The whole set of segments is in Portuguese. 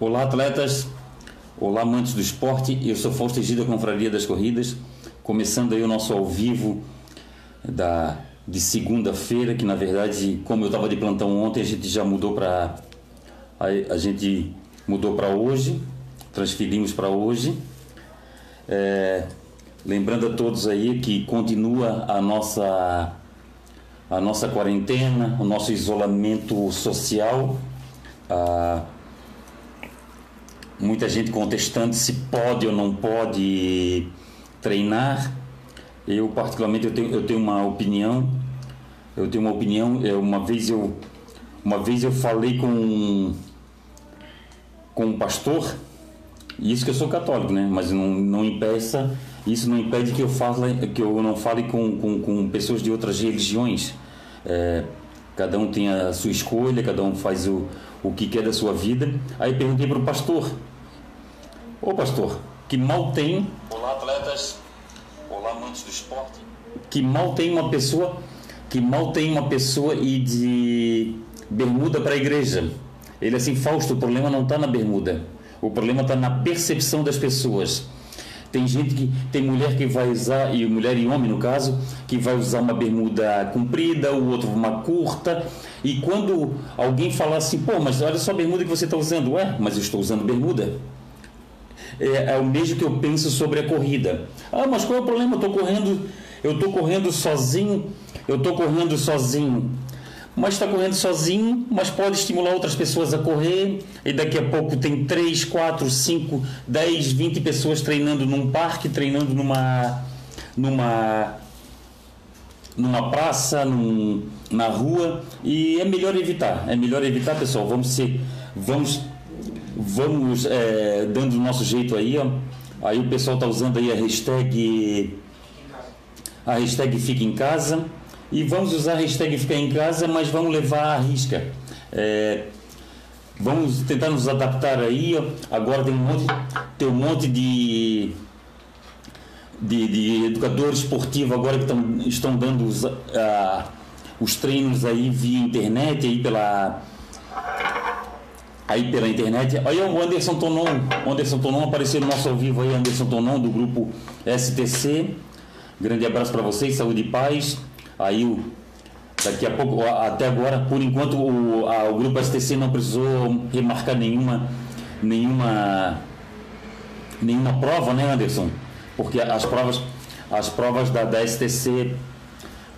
Olá, atletas. Olá, amantes do esporte. Eu sou Fausto Egida, Confraria das Corridas. Começando aí o nosso ao vivo da, de segunda-feira, que na verdade, como eu estava de plantão ontem, a gente já mudou para a, a gente mudou para hoje, transferimos para hoje. É, lembrando a todos aí que continua a nossa a nossa quarentena, o nosso isolamento social. Ah, muita gente contestando se pode ou não pode treinar. Eu particularmente eu tenho, eu tenho uma opinião. Eu tenho uma opinião. Uma vez eu uma vez eu falei com com um pastor. Isso que eu sou católico, né? Mas não, não impeça isso não impede que eu fale que eu não fale com, com, com pessoas de outras religiões. É, cada um tem a sua escolha, cada um faz o, o que quer da sua vida. Aí perguntei para o pastor: Ô pastor, que mal tem. Olá, atletas. Olá, amantes do esporte. Que mal tem uma pessoa. Que mal tem uma pessoa ir de bermuda para a igreja. Ele assim, Fausto, o problema não está na bermuda. O problema está na percepção das pessoas. Tem gente que tem mulher que vai usar e mulher e homem no caso que vai usar uma bermuda comprida, o outro uma curta. E quando alguém falar assim, pô, mas olha só a bermuda que você está usando, ué, mas eu estou usando bermuda. É, é, o mesmo que eu penso sobre a corrida. Ah, mas qual é o problema? Eu estou correndo, eu estou correndo sozinho, eu estou correndo sozinho mas está correndo sozinho, mas pode estimular outras pessoas a correr, e daqui a pouco tem 3, 4, 5, 10, 20 pessoas treinando num parque, treinando numa numa numa praça, num, na rua, e é melhor evitar, é melhor evitar, pessoal, vamos ser vamos vamos é, dando o nosso jeito aí, ó. Aí o pessoal está usando aí a hashtag a hashtag fica em casa e vamos usar a hashtag ficar em casa, mas vamos levar a risca. É, vamos tentar nos adaptar aí. Agora tem um monte, tem um monte de, de, de educadores esportivos agora que tão, estão dando os, uh, os treinos aí via internet, aí pela aí pela internet. Olha o Anderson Tonon, o Anderson Tonon apareceu no nosso ao vivo aí, Anderson Tonon do grupo STC. Grande abraço para vocês, saúde e paz. Aí o, daqui a pouco, até agora, por enquanto o, a, o grupo STC não precisou remarcar nenhuma, nenhuma, nenhuma prova, né, Anderson? Porque as provas, as provas da, da STC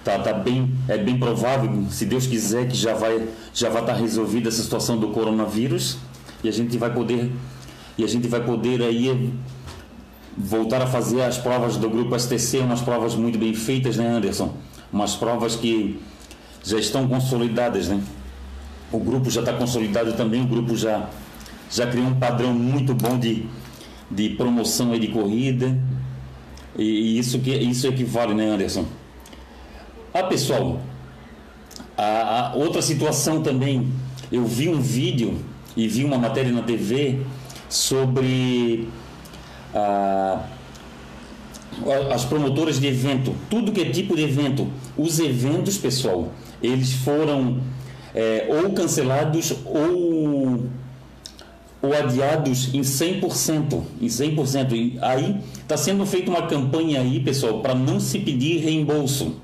tá, tá bem, é bem provável, se Deus quiser, que já vai já vai estar tá resolvida essa situação do coronavírus e a gente vai poder e a gente vai poder aí voltar a fazer as provas do grupo STC, umas provas muito bem feitas, né, Anderson? Umas provas que já estão consolidadas, né? O grupo já está consolidado também, o grupo já, já criou um padrão muito bom de, de promoção e de corrida. E, e isso, que, isso equivale, né, Anderson? Ah, pessoal, a, a outra situação também, eu vi um vídeo e vi uma matéria na TV sobre a as promotoras de evento, tudo que é tipo de evento, os eventos, pessoal, eles foram é, ou cancelados ou, ou adiados em 100%, em 100%. E aí está sendo feita uma campanha aí, pessoal, para não se pedir reembolso.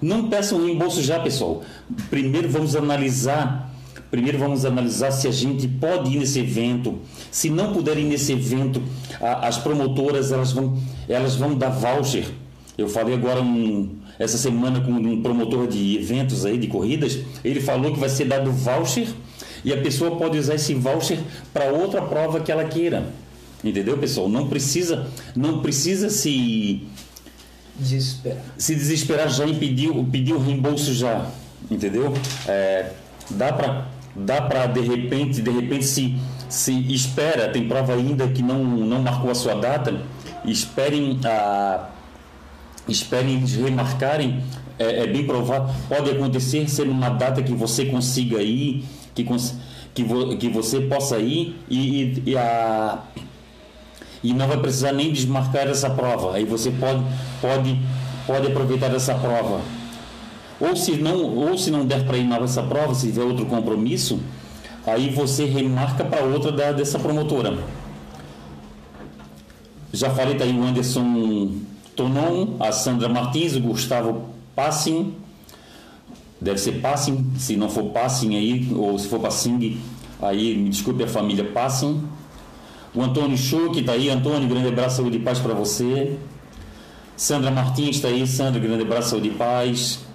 Não peçam reembolso já, pessoal. Primeiro vamos analisar Primeiro vamos analisar se a gente pode ir nesse evento. Se não puder ir nesse evento, a, as promotoras elas vão, elas vão dar voucher. Eu falei agora um, essa semana com um promotor de eventos aí, de corridas, ele falou que vai ser dado voucher e a pessoa pode usar esse voucher para outra prova que ela queira. Entendeu, pessoal? Não precisa, não precisa se desesperar. Se desesperar já e pedir, pedir o reembolso já. Entendeu? É, dá para dá para de repente, de repente se, se espera, tem prova ainda que não, não marcou a sua data, esperem a esperem eles remarcarem, é, é, bem provável, pode acontecer ser uma data que você consiga ir, que, que, vo, que você possa ir e, e, e, a, e não vai precisar nem desmarcar essa prova. Aí você pode, pode, pode aproveitar essa prova. Ou se não, ou se não der para ir na essa prova, se tiver outro compromisso, aí você remarca para outra da, dessa promotora. Já falei, tá aí o Anderson Tonon, a Sandra Martins, o Gustavo Passing, deve ser Passing, se não for Passing aí, ou se for Passing, aí me desculpe a família Passing. O Antônio Schuch está aí, Antônio, grande abraço, saúde e paz para você. Sandra Martins está aí, Sandra, grande abraço, saúde e paz.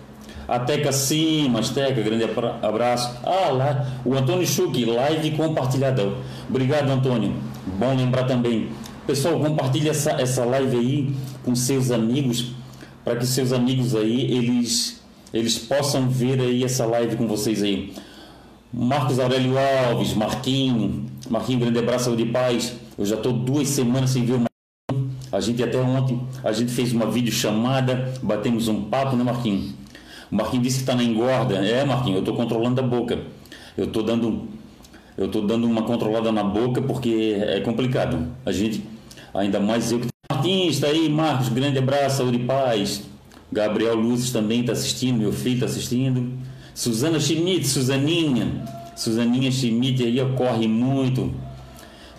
A Teca Simas, Teca, grande abraço. Ah, lá, o Antônio Schuch, live compartilhada. Obrigado, Antônio. Bom lembrar também. Pessoal, compartilhe essa, essa live aí com seus amigos, para que seus amigos aí, eles, eles possam ver aí essa live com vocês aí. Marcos Aurélio Alves, Marquinho, Marquinho, grande abraço de paz. Eu já estou duas semanas sem ver o Marquinho. A gente até ontem, a gente fez uma videochamada, batemos um papo, né Marquinho? O Marquinho disse que está na engorda. É, Marquinho, eu estou controlando a boca. Eu estou dando, eu tô dando uma controlada na boca porque é complicado. A gente, ainda mais eu que Marquinhos, está aí, Marcos, grande abraço, saúde e paz. Gabriel Luzes também está assistindo, meu filho está assistindo. Suzana Schmidt, Suzaninha. Suzaninha Schmidt aí corre muito.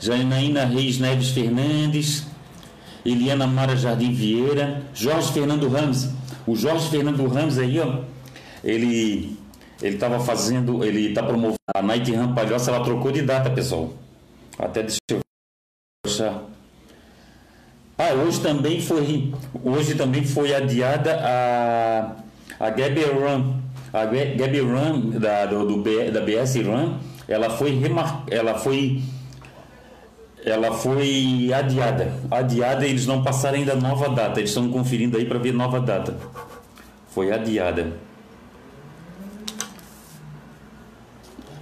Janaína Reis Neves Fernandes. Eliana Mara Jardim Vieira. Jorge Fernando Ramos. O Jorge Fernando Ramos aí, ó. Ele ele estava fazendo, ele está promovendo a Night Run Palhoça, ela trocou de data, pessoal. Até deixa eu achar. Ah, hoje também foi, hoje também foi adiada a a Gabi Run a Gabby Run da, do, do, da BS Run, ela foi remar, ela foi ela foi adiada. Adiada, eles não passaram ainda nova data. Eles estão conferindo aí para ver nova data. Foi adiada.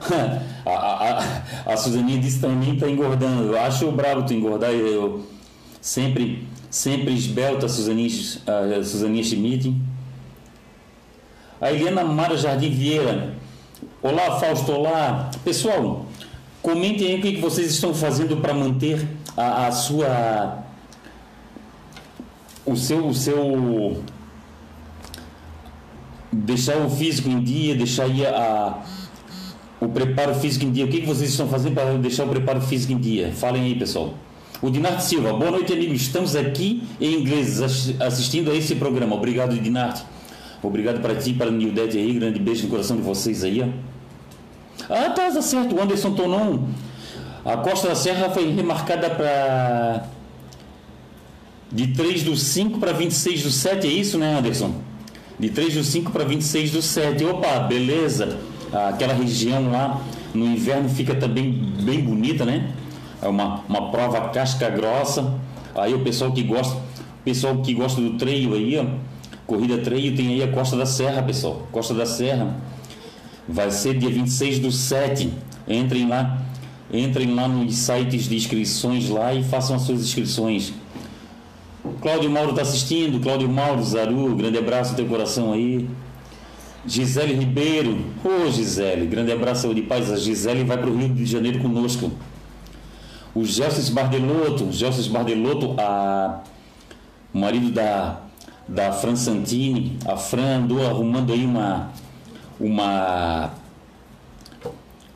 a, a, a, a Suzaninha disse também está engordando. Eu acho brabo tu engordar. Eu sempre, sempre esbelta Suzaninha, a Suzaninha Schmidt. A Helena Mara Jardim Vieira. Olá, Fausto, olá. Pessoal, comentem aí o que vocês estão fazendo para manter a, a, sua. O seu, o seu. Deixar o físico em dia, deixar aí a, o preparo físico em dia. O que vocês estão fazendo para deixar o preparo físico em dia? Falem aí, pessoal. O Dinarte Silva, boa noite, amigos. Estamos aqui em inglês assistindo a esse programa. Obrigado, Dinarte. Obrigado para ti, para o Nildete aí. Grande beijo no coração de vocês aí. Ó. Ah, tá, tá certo. O Anderson Tonon. A Costa da Serra foi remarcada para. De 3 do 5 para 26 do 7, é isso, né, Anderson? De 3 do 5 para 26 do 7. Opa, beleza. Aquela região lá no inverno fica também bem bonita, né? É uma, uma prova casca grossa. Aí o pessoal que gosta, pessoal que gosta do trail aí, ó Corrida Trail tem aí a Costa da Serra, pessoal. Costa da Serra. Vai ser dia 26 do 7. Entrem lá. Entrem lá nos sites de inscrições lá e façam as suas inscrições. Cláudio Mauro está assistindo. Cláudio Mauro, Zaru, grande abraço no teu coração aí. Gisele Ribeiro. Ô oh, Gisele, grande abraço, saúde e paz. A Gisele vai para o Rio de Janeiro conosco. O Gelson Bardelotto. Gelson Bardelotto, a... o marido da da Fran Santini. A Fran andou arrumando aí uma, uma,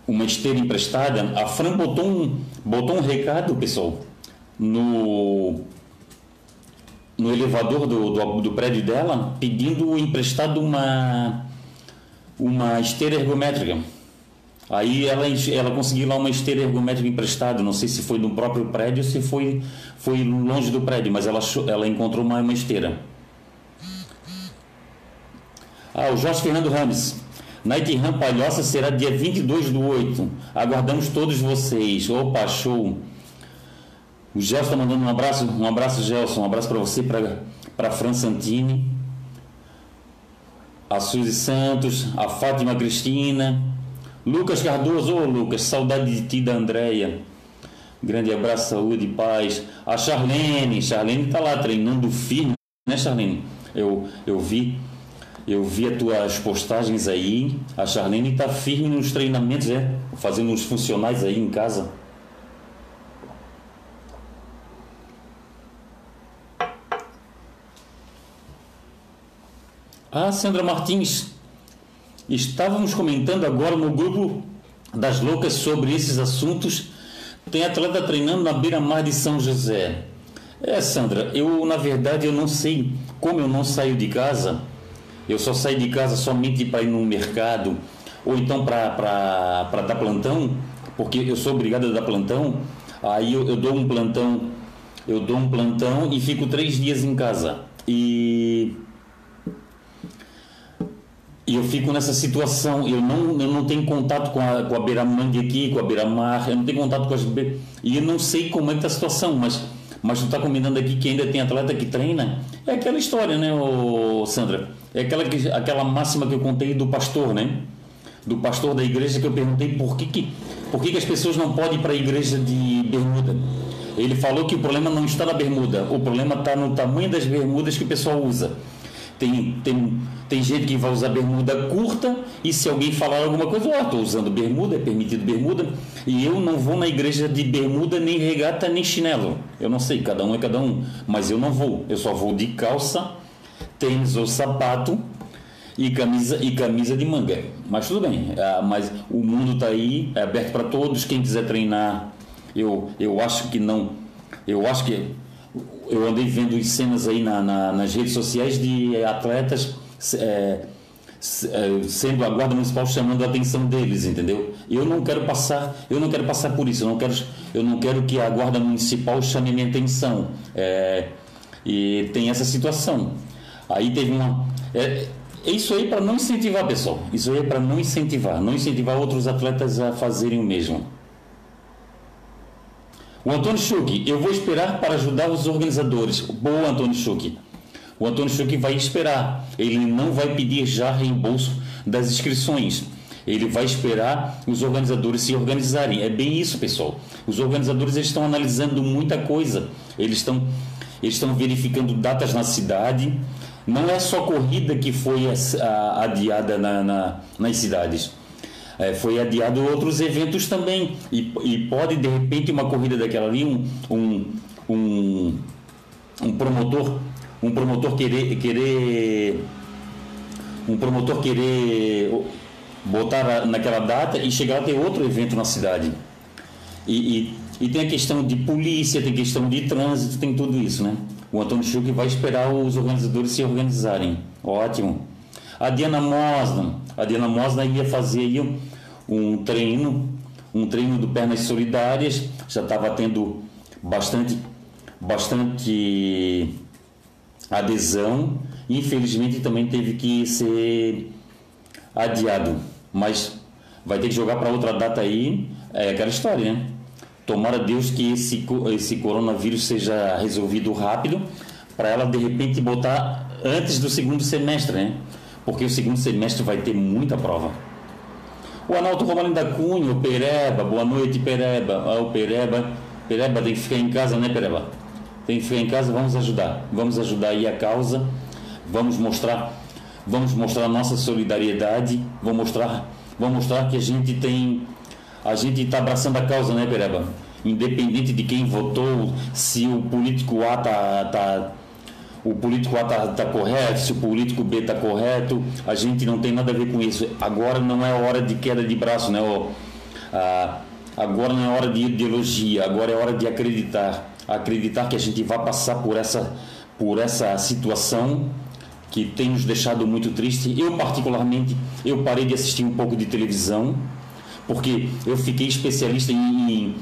uma esteira emprestada. A Fran botou um, botou um recado, pessoal, no, no elevador do, do, do prédio dela, pedindo emprestado uma, uma esteira ergométrica. Aí ela, ela conseguiu lá uma esteira ergométrica emprestada, não sei se foi no próprio prédio ou se foi, foi longe do prédio, mas ela, ela encontrou uma, uma esteira. Ah, o Jorge Fernando Rames. Night Run Palhoça será dia 22 do 8. Aguardamos todos vocês. Opa, show. O Gelson está mandando um abraço. Um abraço, Gelson. Um abraço para você, para Fran Santini. A Suzy Santos, a Fátima Cristina. Lucas Cardoso, ô Lucas, saudade de ti da Andréia. Grande abraço, saúde e paz. A Charlene, Charlene está lá treinando firme, né, Charlene? Eu, eu vi eu vi as tuas postagens aí. A Charlene está firme nos treinamentos, é? Fazendo uns funcionais aí em casa. Ah, Sandra Martins. Estávamos comentando agora no grupo das loucas sobre esses assuntos. Tem atleta treinando na beira-mar de São José. É, Sandra, eu na verdade eu não sei como eu não saio de casa. Eu só saio de casa somente para ir no mercado ou então para dar plantão, porque eu sou obrigado a dar plantão. Aí eu, eu dou um plantão, eu dou um plantão e fico três dias em casa. E e eu fico nessa situação, eu não, eu não tenho contato com a, com a beira-mangue aqui, com a beira-mar, eu não tenho contato com as... E eu não sei como é que está a situação, mas, mas tu está combinando aqui que ainda tem atleta que treina. É aquela história, né, ô, Sandra? É aquela, aquela máxima que eu contei do pastor, né? Do pastor da igreja que eu perguntei por que, que, por que, que as pessoas não podem ir para a igreja de bermuda. Ele falou que o problema não está na bermuda, o problema está no tamanho das bermudas que o pessoal usa. Tem, tem, tem gente que vai usar bermuda curta e se alguém falar alguma coisa, ó, oh, estou usando bermuda, é permitido bermuda, e eu não vou na igreja de bermuda, nem regata, nem chinelo. Eu não sei, cada um é cada um, mas eu não vou. Eu só vou de calça, tênis ou sapato e camisa e camisa de manga. Mas tudo bem, ah, mas o mundo está aí, é aberto para todos. Quem quiser treinar, eu, eu acho que não. Eu acho que eu andei vendo cenas aí na, na, nas redes sociais de atletas é, sendo a guarda municipal chamando a atenção deles, entendeu? Eu não quero passar, eu não quero passar por isso. Eu não quero, eu não quero que a guarda municipal chame minha atenção. É, e tem essa situação. Aí teve uma é isso aí para não incentivar, pessoal. Isso aí é para não incentivar, não incentivar outros atletas a fazerem o mesmo. O Antônio Schuch, eu vou esperar para ajudar os organizadores. Boa, Antônio Schuch. O Antônio Schuch vai esperar. Ele não vai pedir já reembolso das inscrições. Ele vai esperar os organizadores se organizarem. É bem isso, pessoal. Os organizadores eles estão analisando muita coisa. Eles estão, eles estão verificando datas na cidade. Não é só corrida que foi adiada na, na, nas cidades é, foi adiado outros eventos também. E, e, pode, de repente, uma corrida daquela ali, um, um, um, um promotor, um promotor querer, querer. Um promotor querer botar naquela data e chegar a ter outro evento na cidade. E, e, e, tem a questão de polícia, tem questão de trânsito, tem tudo isso, né? O Antônio Schuch vai esperar os organizadores se organizarem. Ótimo. A Diana Mosna, a Diana Mosna ia fazer aí um, treino, um treino do Pernas Solidárias, já estava tendo bastante, bastante adesão, infelizmente também teve que ser adiado, mas vai ter que jogar para outra data aí, é aquela história, né? Tomara Deus que esse, esse coronavírus seja resolvido rápido, para ela de repente botar antes do segundo semestre, né? Porque o segundo semestre vai ter muita prova. O Analto Romalino da Cunha, o Pereba, boa noite Pereba. Ah, o Pereba, Pereba tem que ficar em casa, né Pereba? Tem que ficar em casa, vamos ajudar. Vamos ajudar aí a causa, vamos mostrar, vamos mostrar a nossa solidariedade, vamos mostrar, vamos mostrar que a gente tem, a gente está abraçando a causa, né Pereba? Independente de quem votou, se o político A está tá o político A está tá correto, se o político B está correto, a gente não tem nada a ver com isso. Agora não é hora de queda de braço, né? Ah, agora não é hora de ideologia, agora é hora de acreditar. Acreditar que a gente vai passar por essa, por essa situação que tem nos deixado muito triste. Eu, particularmente, eu parei de assistir um pouco de televisão, porque eu fiquei especialista em, em,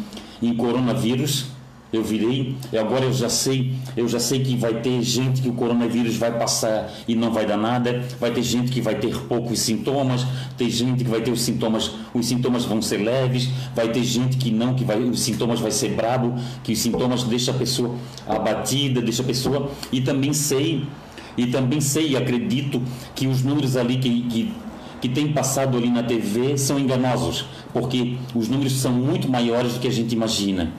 em coronavírus eu virei agora eu já sei, eu já sei que vai ter gente que o coronavírus vai passar e não vai dar nada, vai ter gente que vai ter poucos sintomas, tem gente que vai ter os sintomas, os sintomas vão ser leves, vai ter gente que não, que vai, os sintomas vai ser brabo, que os sintomas deixa a pessoa abatida, deixa a pessoa e também sei e também sei e acredito que os números ali que, que que tem passado ali na TV são enganosos, porque os números são muito maiores do que a gente imagina.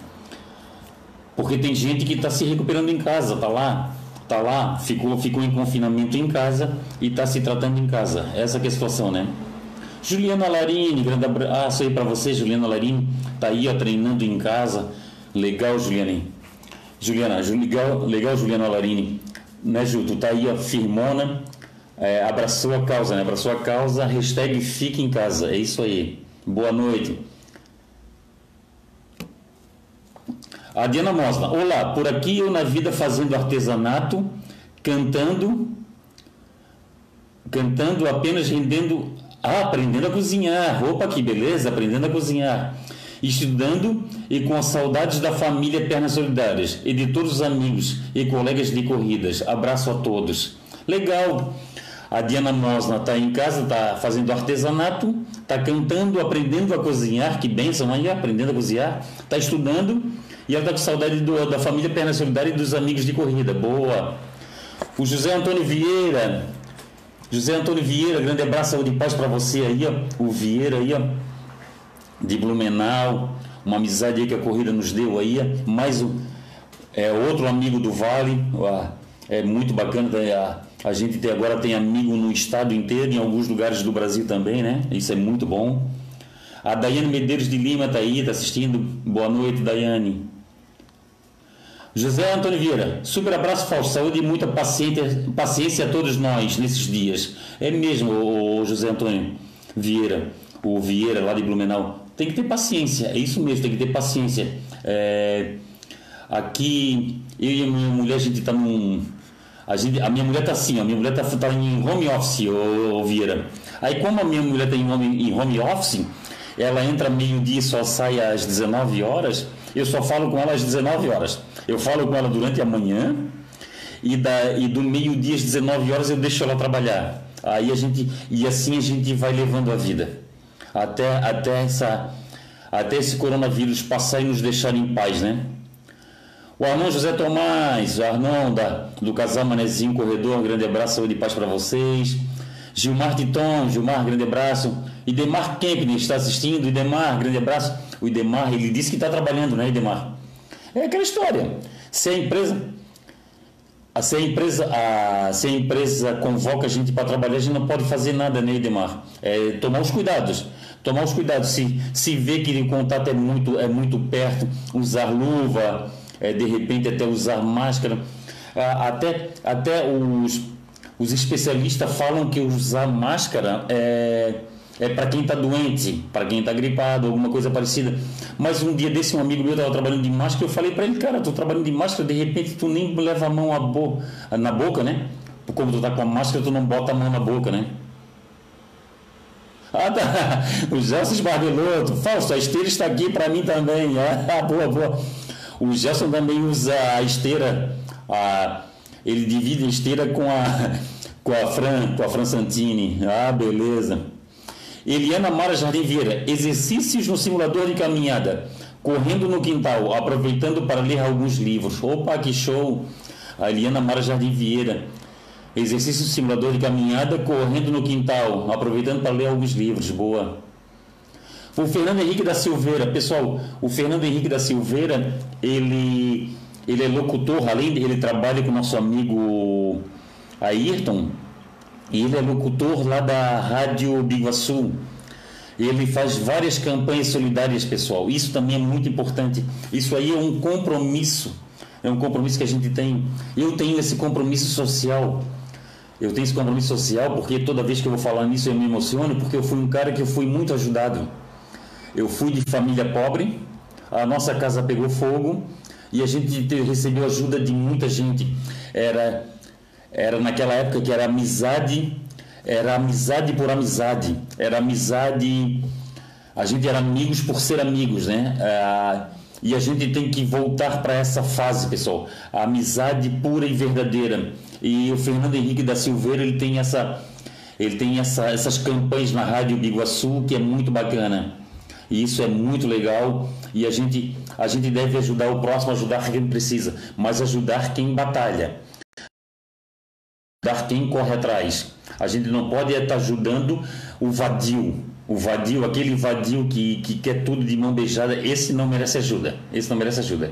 Porque tem gente que está se recuperando em casa, está lá, tá lá, ficou, ficou em confinamento em casa e está se tratando em casa. Essa é a situação, né? Juliana Larini, grande abraço aí para você, Juliana Larini, tá aí ó, treinando em casa. Legal, Juliana. Juliana, legal, legal Juliana Larini. Né, Ju? Tu tá aí, ó, firmona, é, abraçou a causa, né? Abraçou a causa, hashtag fique em casa. É isso aí. Boa noite. A Diana Mosna. Olá, por aqui eu na vida fazendo artesanato, cantando, cantando apenas rendendo, ah, aprendendo a cozinhar. Opa, que beleza, aprendendo a cozinhar. Estudando e com saudades da família Pernas Solidárias e de todos os amigos e colegas de corridas. Abraço a todos. Legal. A Diana Mosna está em casa, está fazendo artesanato, está cantando, aprendendo a cozinhar. Que bênção aí, aprendendo a cozinhar. Está estudando e ela está com saudade do, da família Perna Solidária e dos amigos de corrida. Boa. O José Antônio Vieira. José Antônio Vieira, grande abraço, saúde e paz para você aí, ó. O Vieira aí, ó. De Blumenau. Uma amizade aí que a corrida nos deu aí. Ó. Mais um. É, outro amigo do Vale. Ó. É muito bacana. Tá a, a gente tem, agora tem amigo no estado inteiro, em alguns lugares do Brasil também, né? Isso é muito bom. A Daiane Medeiros de Lima está aí, está assistindo. Boa noite, Daiane. José Antônio Vieira, super abraço, falso, saúde e muita paciência, paciência a todos nós nesses dias. É mesmo, o José Antônio Vieira, o Vieira lá de Blumenau. Tem que ter paciência, é isso mesmo, tem que ter paciência. É, aqui, eu e a minha mulher, a gente está num. A, gente, a minha mulher está assim, a minha mulher está tá em home office, ô Vieira. Aí, como a minha mulher está em home, em home office, ela entra meio-dia e só sai às 19 horas, eu só falo com ela às 19 horas. Eu falo com ela durante a manhã e, da, e do meio-dia às 19 horas eu deixo ela trabalhar. Aí a gente e assim a gente vai levando a vida até até essa até esse coronavírus passar e nos deixar em paz, né? O Arnon José Tomás, o Arnon da, do Casal Manezinho Corredor, um grande abraço, saúde e paz para vocês. Gilmar Titon, Gilmar, grande abraço. Idemar Kempner está assistindo, Idemar, grande abraço. O Idemar, ele disse que está trabalhando, né, Idemar? É aquela história. Se a empresa se a empresa, a, se a empresa convoca a gente para trabalhar, a gente não pode fazer nada, né, Edmar? É tomar os cuidados. Tomar os cuidados. Se, se vê que o contato é muito, é muito perto, usar luva, é, de repente até usar máscara. Até, até os, os especialistas falam que usar máscara é é para quem está doente, para quem está gripado, alguma coisa parecida. Mas um dia desse, um amigo meu estava trabalhando de máscara, eu falei para ele, cara, estou trabalhando de máscara, de repente tu nem leva a mão a bo na boca, né? Como tu está com a máscara, tu não bota a mão na boca, né? Ah, tá. O Gelson esbardelou. Fausto, a esteira está aqui para mim também. Ah, boa, boa. O Gelson também usa a esteira. A... Ele divide a esteira com a, com a Fran, com a Fran Santini. Ah, beleza. Eliana Mara Jardim Vieira, exercícios no simulador de caminhada, correndo no quintal, aproveitando para ler alguns livros. Opa, que show! A Eliana Mara Jardim Vieira, exercício no simulador de caminhada, correndo no quintal, aproveitando para ler alguns livros. Boa! O Fernando Henrique da Silveira, pessoal, o Fernando Henrique da Silveira, ele, ele é locutor, além de ele trabalha com nosso amigo Ayrton, e ele é locutor lá da Rádio Biguaçu. Ele faz várias campanhas solidárias, pessoal. Isso também é muito importante. Isso aí é um compromisso. É um compromisso que a gente tem. Eu tenho esse compromisso social. Eu tenho esse compromisso social porque toda vez que eu vou falar nisso eu me emociono, porque eu fui um cara que eu fui muito ajudado. Eu fui de família pobre, a nossa casa pegou fogo e a gente recebeu ajuda de muita gente. Era era naquela época que era amizade, era amizade por amizade, era amizade. A gente era amigos por ser amigos, né? Ah, e a gente tem que voltar para essa fase, pessoal. A amizade pura e verdadeira. E o Fernando Henrique da Silveira, ele tem essa ele tem essa, essas campanhas na Rádio Biguaçu que é muito bacana. E isso é muito legal e a gente a gente deve ajudar o próximo, ajudar quem precisa, mas ajudar quem batalha quem corre atrás. A gente não pode estar ajudando o vadio. O vadio, aquele vadio que, que quer tudo de mão beijada, esse não merece ajuda. Esse não merece ajuda.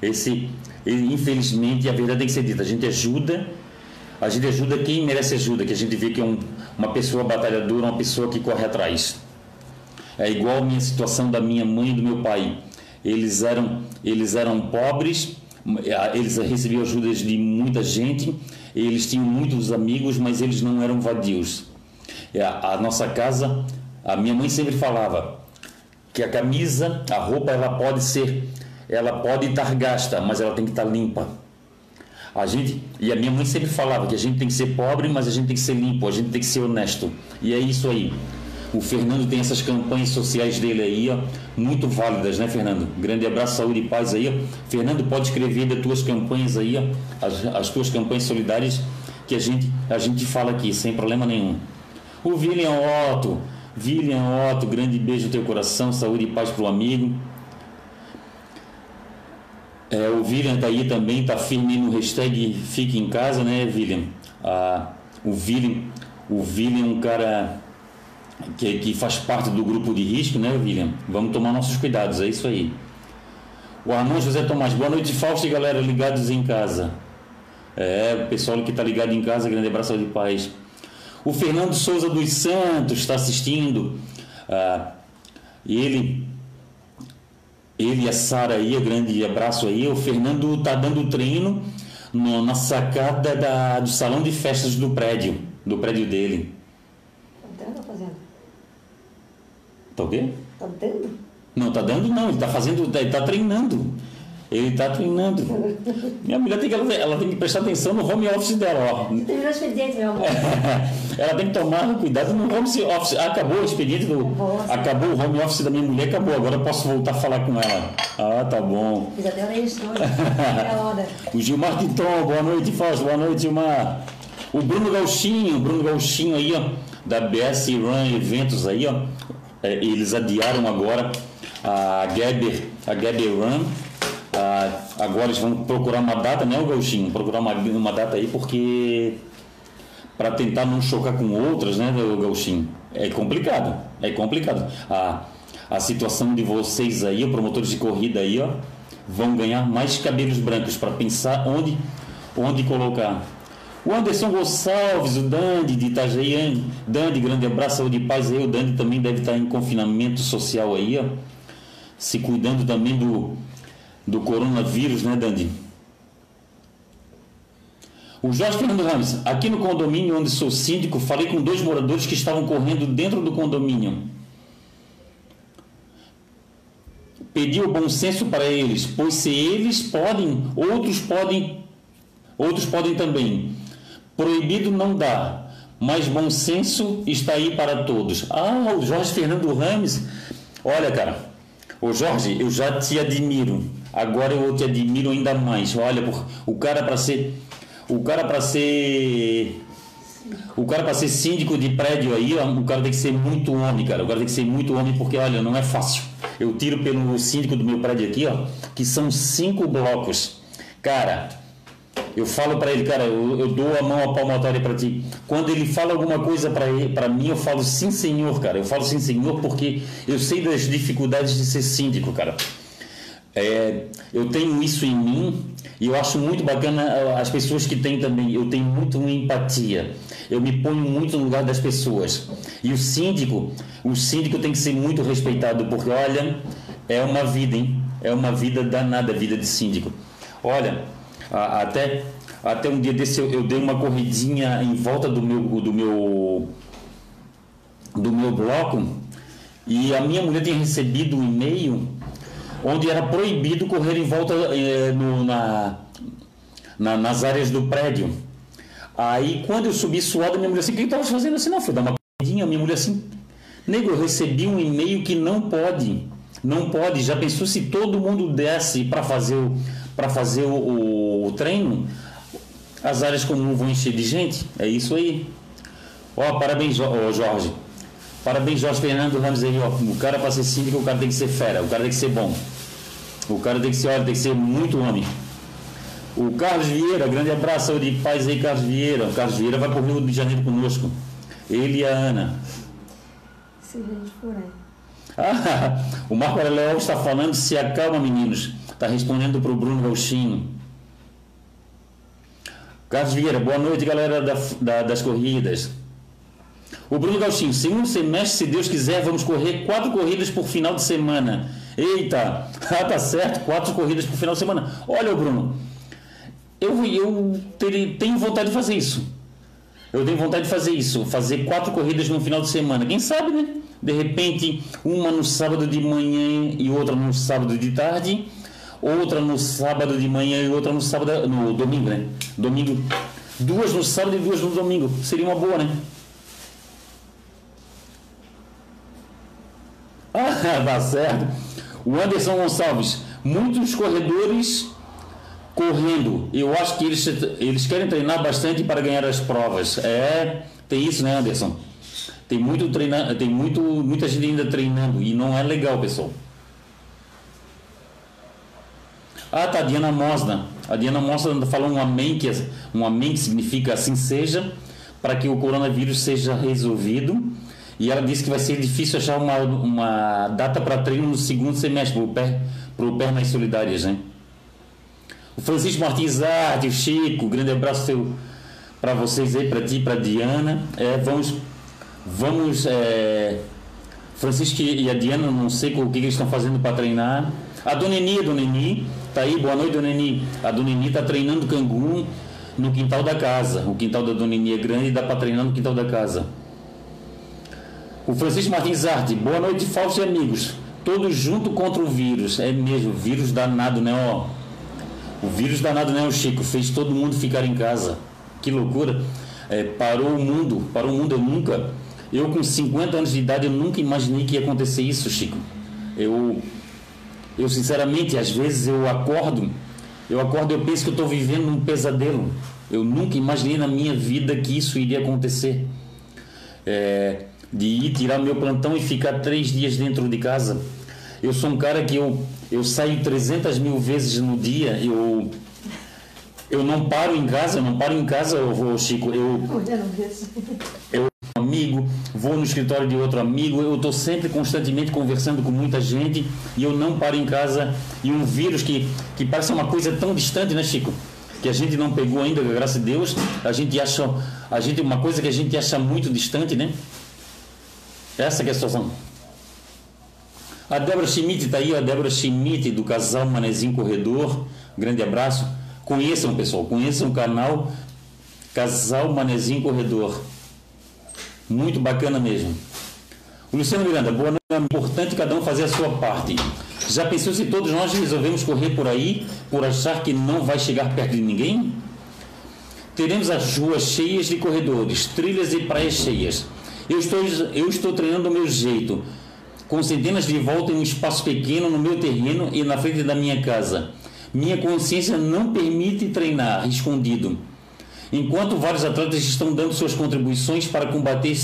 Esse, infelizmente, a verdade tem que ser dita. A gente ajuda, a gente ajuda quem merece ajuda, que a gente vê que é um, uma pessoa batalhadora, uma pessoa que corre atrás. É igual a minha situação da minha mãe e do meu pai. Eles eram, eles eram pobres, eles recebiam ajudas de muita gente, eles tinham muitos amigos, mas eles não eram vadios. É, a nossa casa, a minha mãe sempre falava, que a camisa, a roupa, ela pode ser, ela pode estar gasta, mas ela tem que estar limpa. A gente, e a minha mãe sempre falava que a gente tem que ser pobre, mas a gente tem que ser limpo, a gente tem que ser honesto. E é isso aí. O Fernando tem essas campanhas sociais dele aí, ó, muito válidas, né, Fernando? Grande abraço, saúde e paz aí. Fernando, pode escrever das tuas campanhas aí, ó, as, as tuas campanhas solidárias que a gente, a gente fala aqui, sem problema nenhum. O William Otto, William Otto, grande beijo no teu coração, saúde e paz pro amigo. É, o William tá aí também, tá firme no hashtag Fique em Casa, né, William? Ah, o William, o William é um cara que, que faz parte do grupo de risco, né, William? Vamos tomar nossos cuidados, é isso aí. O Armando José Tomás, boa noite, Fausto e galera ligados em casa. É, o pessoal que está ligado em casa, grande abraço de paz. O Fernando Souza dos Santos está assistindo. Ah, ele, ele e a Sara aí, grande abraço aí. O Fernando está dando treino no, na sacada da, do salão de festas do prédio, do prédio dele. Tá dando ou fazendo? Tá o quê? Tá dando? Não, tá dando não, ele tá fazendo, ele tá treinando. Ele tá treinando. Minha mulher tem que, ela, ela tem que prestar atenção no home office dela, ó. Terminou o expediente, meu amor. Ela tem que tomar cuidado no home office. Acabou o expediente do. Nossa. Acabou o home office da minha mulher, acabou. Agora eu posso voltar a falar com ela. Ah, tá bom. Fiz até hoje. É hora. O Gilmar Tinton, boa noite, Fausto. Boa noite, Gilmar. O Bruno Gauchinho, o Bruno Gauchinho aí, ó, da BS Run Eventos aí, ó. É, eles adiaram agora a Geber, a Geber Run. Ah, agora eles vão procurar uma data, né, o Gauchinho? Procurar uma, uma data aí, porque para tentar não chocar com outras, né, o Gauchinho? É complicado, é complicado. A, a situação de vocês aí, promotores de corrida aí, ó, vão ganhar mais cabelos brancos para pensar onde, onde colocar. O Anderson Gonçalves, o Dandy de Itajaí, Dandy, grande abraço, saúde e paz aí. O Dandy também deve estar em confinamento social aí, ó, se cuidando também do, do coronavírus, né, Dandy? O Jorge Fernando Ramos, aqui no condomínio onde sou síndico, falei com dois moradores que estavam correndo dentro do condomínio. Pedi o bom senso para eles, pois se eles podem, outros podem, outros podem também. Proibido não dá, mas bom senso está aí para todos. Ah, o Jorge Fernando Ramos, olha, cara, ô Jorge, eu já te admiro. Agora eu te admiro ainda mais. Olha, o cara para ser, o cara para ser o cara para ser síndico de prédio aí, o cara tem que ser muito homem, cara. O cara tem que ser muito homem porque, olha, não é fácil. Eu tiro pelo síndico do meu prédio aqui, ó, que são cinco blocos. Cara, eu falo para ele, cara, eu, eu dou a mão à palmatória para ti. Quando ele fala alguma coisa para mim, eu falo sim, senhor, cara. Eu falo sim, senhor, porque eu sei das dificuldades de ser síndico, cara. É, eu tenho isso em mim e eu acho muito bacana ah, as pessoas que têm também. Eu tenho muito empatia. Eu me ponho muito no lugar das pessoas. E o síndico, o síndico tem que ser muito respeitado porque olha, é uma vida, hein? É uma vida danada, a vida de síndico. Olha, a- até até um dia desse eu, eu dei uma corridinha em volta do meu do meu do meu bloco e a minha mulher tinha recebido um e-mail onde era proibido correr em volta eh, no- na, na- nas áreas do prédio. Aí quando eu subi suado, minha mulher assim, o que estava fazendo assim? Não, foi dar uma corridinha, minha mulher assim, nego, recebi um e-mail que não pode, não pode, já pensou se todo mundo desse para fazer, o, pra fazer o, o- o treino, as áreas comuns vão encher de gente? É isso aí. Ó, parabéns, ó, Jorge. Parabéns, Jorge Fernando Ramos aí, ó. O cara para ser síndico, o cara tem que ser fera, o cara tem que ser bom. O cara tem que ser, olha, tem que ser muito homem. O Carlos Vieira, grande abraço, saúde e paz aí, Carlos Vieira. O Carlos Vieira vai pro Rio de Janeiro conosco. Ele e a Ana. Se a gente for aí. Ah, o Marco Aurélio está falando, se acalma, meninos. Está respondendo para o Bruno Gauchinho. Carlos Vieira, boa noite, galera da- da- das corridas. O Bruno Gauchinho, segundo semestre, se Deus quiser, vamos correr quatro corridas por final de semana. Eita, ah, tá certo, quatro corridas por final de semana. Olha, Bruno, eu, eu terei- tenho vontade de fazer isso. Eu tenho vontade de fazer isso, fazer quatro corridas no final de semana. Quem sabe, né? De repente, uma no sábado de manhã e outra no sábado de tarde, outra no sábado de manhã e outra no sábado no domingo, né? Domingo, duas no sábado e duas no domingo. Seria uma boa, né? Ah, tá certo. O Anderson Gonçalves, muitos corredores correndo. Eu acho que eles, eles querem treinar bastante para ganhar as provas. É, tem isso, né, Anderson? Tem muito treina, tem muito, muita gente ainda treinando e não é legal, pessoal. Ah, tá, Diana Mosna. A Diana Mosna falou um amém, que, um amém que significa assim seja, para que o coronavírus seja resolvido. E ela disse que vai ser difícil achar uma, uma data para treino no segundo semestre para o Pernas Solidárias, né? O Francisco Martins Arte, o Chico, grande abraço para vocês aí, para ti, para Diana. É, vamos, vamos, é, Francisco e a Diana, não sei o que eles estão fazendo para treinar. A Dona Eni, a Dona Eni, tá aí, boa noite, Dona. A Dona Eni tá treinando cangu no quintal da casa. O quintal da Dona é grande e dá para treinar no quintal da casa. O Francisco Martins Arte, boa noite, Fausto e amigos. Todos junto contra o vírus. É mesmo, vírus danado, né? Ó, o vírus danado, né, o Chico? Fez todo mundo ficar em casa. Que loucura. É, parou o mundo, parou o mundo. Eu nunca, eu com 50 anos de idade, eu nunca imaginei que ia acontecer isso, Chico. Eu, eu sinceramente, às vezes eu acordo, eu acordo e eu penso que eu estou vivendo um pesadelo. Eu nunca imaginei na minha vida que isso iria acontecer. É, de ir tirar meu plantão e ficar três dias dentro de casa. Eu sou um cara que eu, eu saio 300 mil vezes no dia, eu, eu não paro em casa, eu não paro em casa, eu vou, Chico, eu, eu amigo, vou no escritório de outro amigo, eu estou sempre constantemente conversando com muita gente e eu não paro em casa e um vírus que, que parece uma coisa tão distante, né, Chico? Que a gente não pegou ainda, graças a Deus, a gente acha, a gente, uma coisa que a gente acha muito distante, né? Essa é a situação. A Débora Schmidt está aí, a Débora Schmidt do casal Manezinho Corredor. Grande abraço. Conheçam, pessoal, conheçam o canal Casal Manezinho Corredor. Muito bacana mesmo. O Luciano Miranda, boa noite. É importante cada um fazer a sua parte. Já pensou se todos nós resolvemos correr por aí por achar que não vai chegar perto de ninguém? Teremos as ruas cheias de corredores, trilhas e praias cheias. Eu estou, eu estou treinando do meu jeito, com centenas de volta em um espaço pequeno no meu terreno e na frente da minha casa. Minha consciência não permite treinar escondido. Enquanto vários atletas estão dando suas contribuições para combater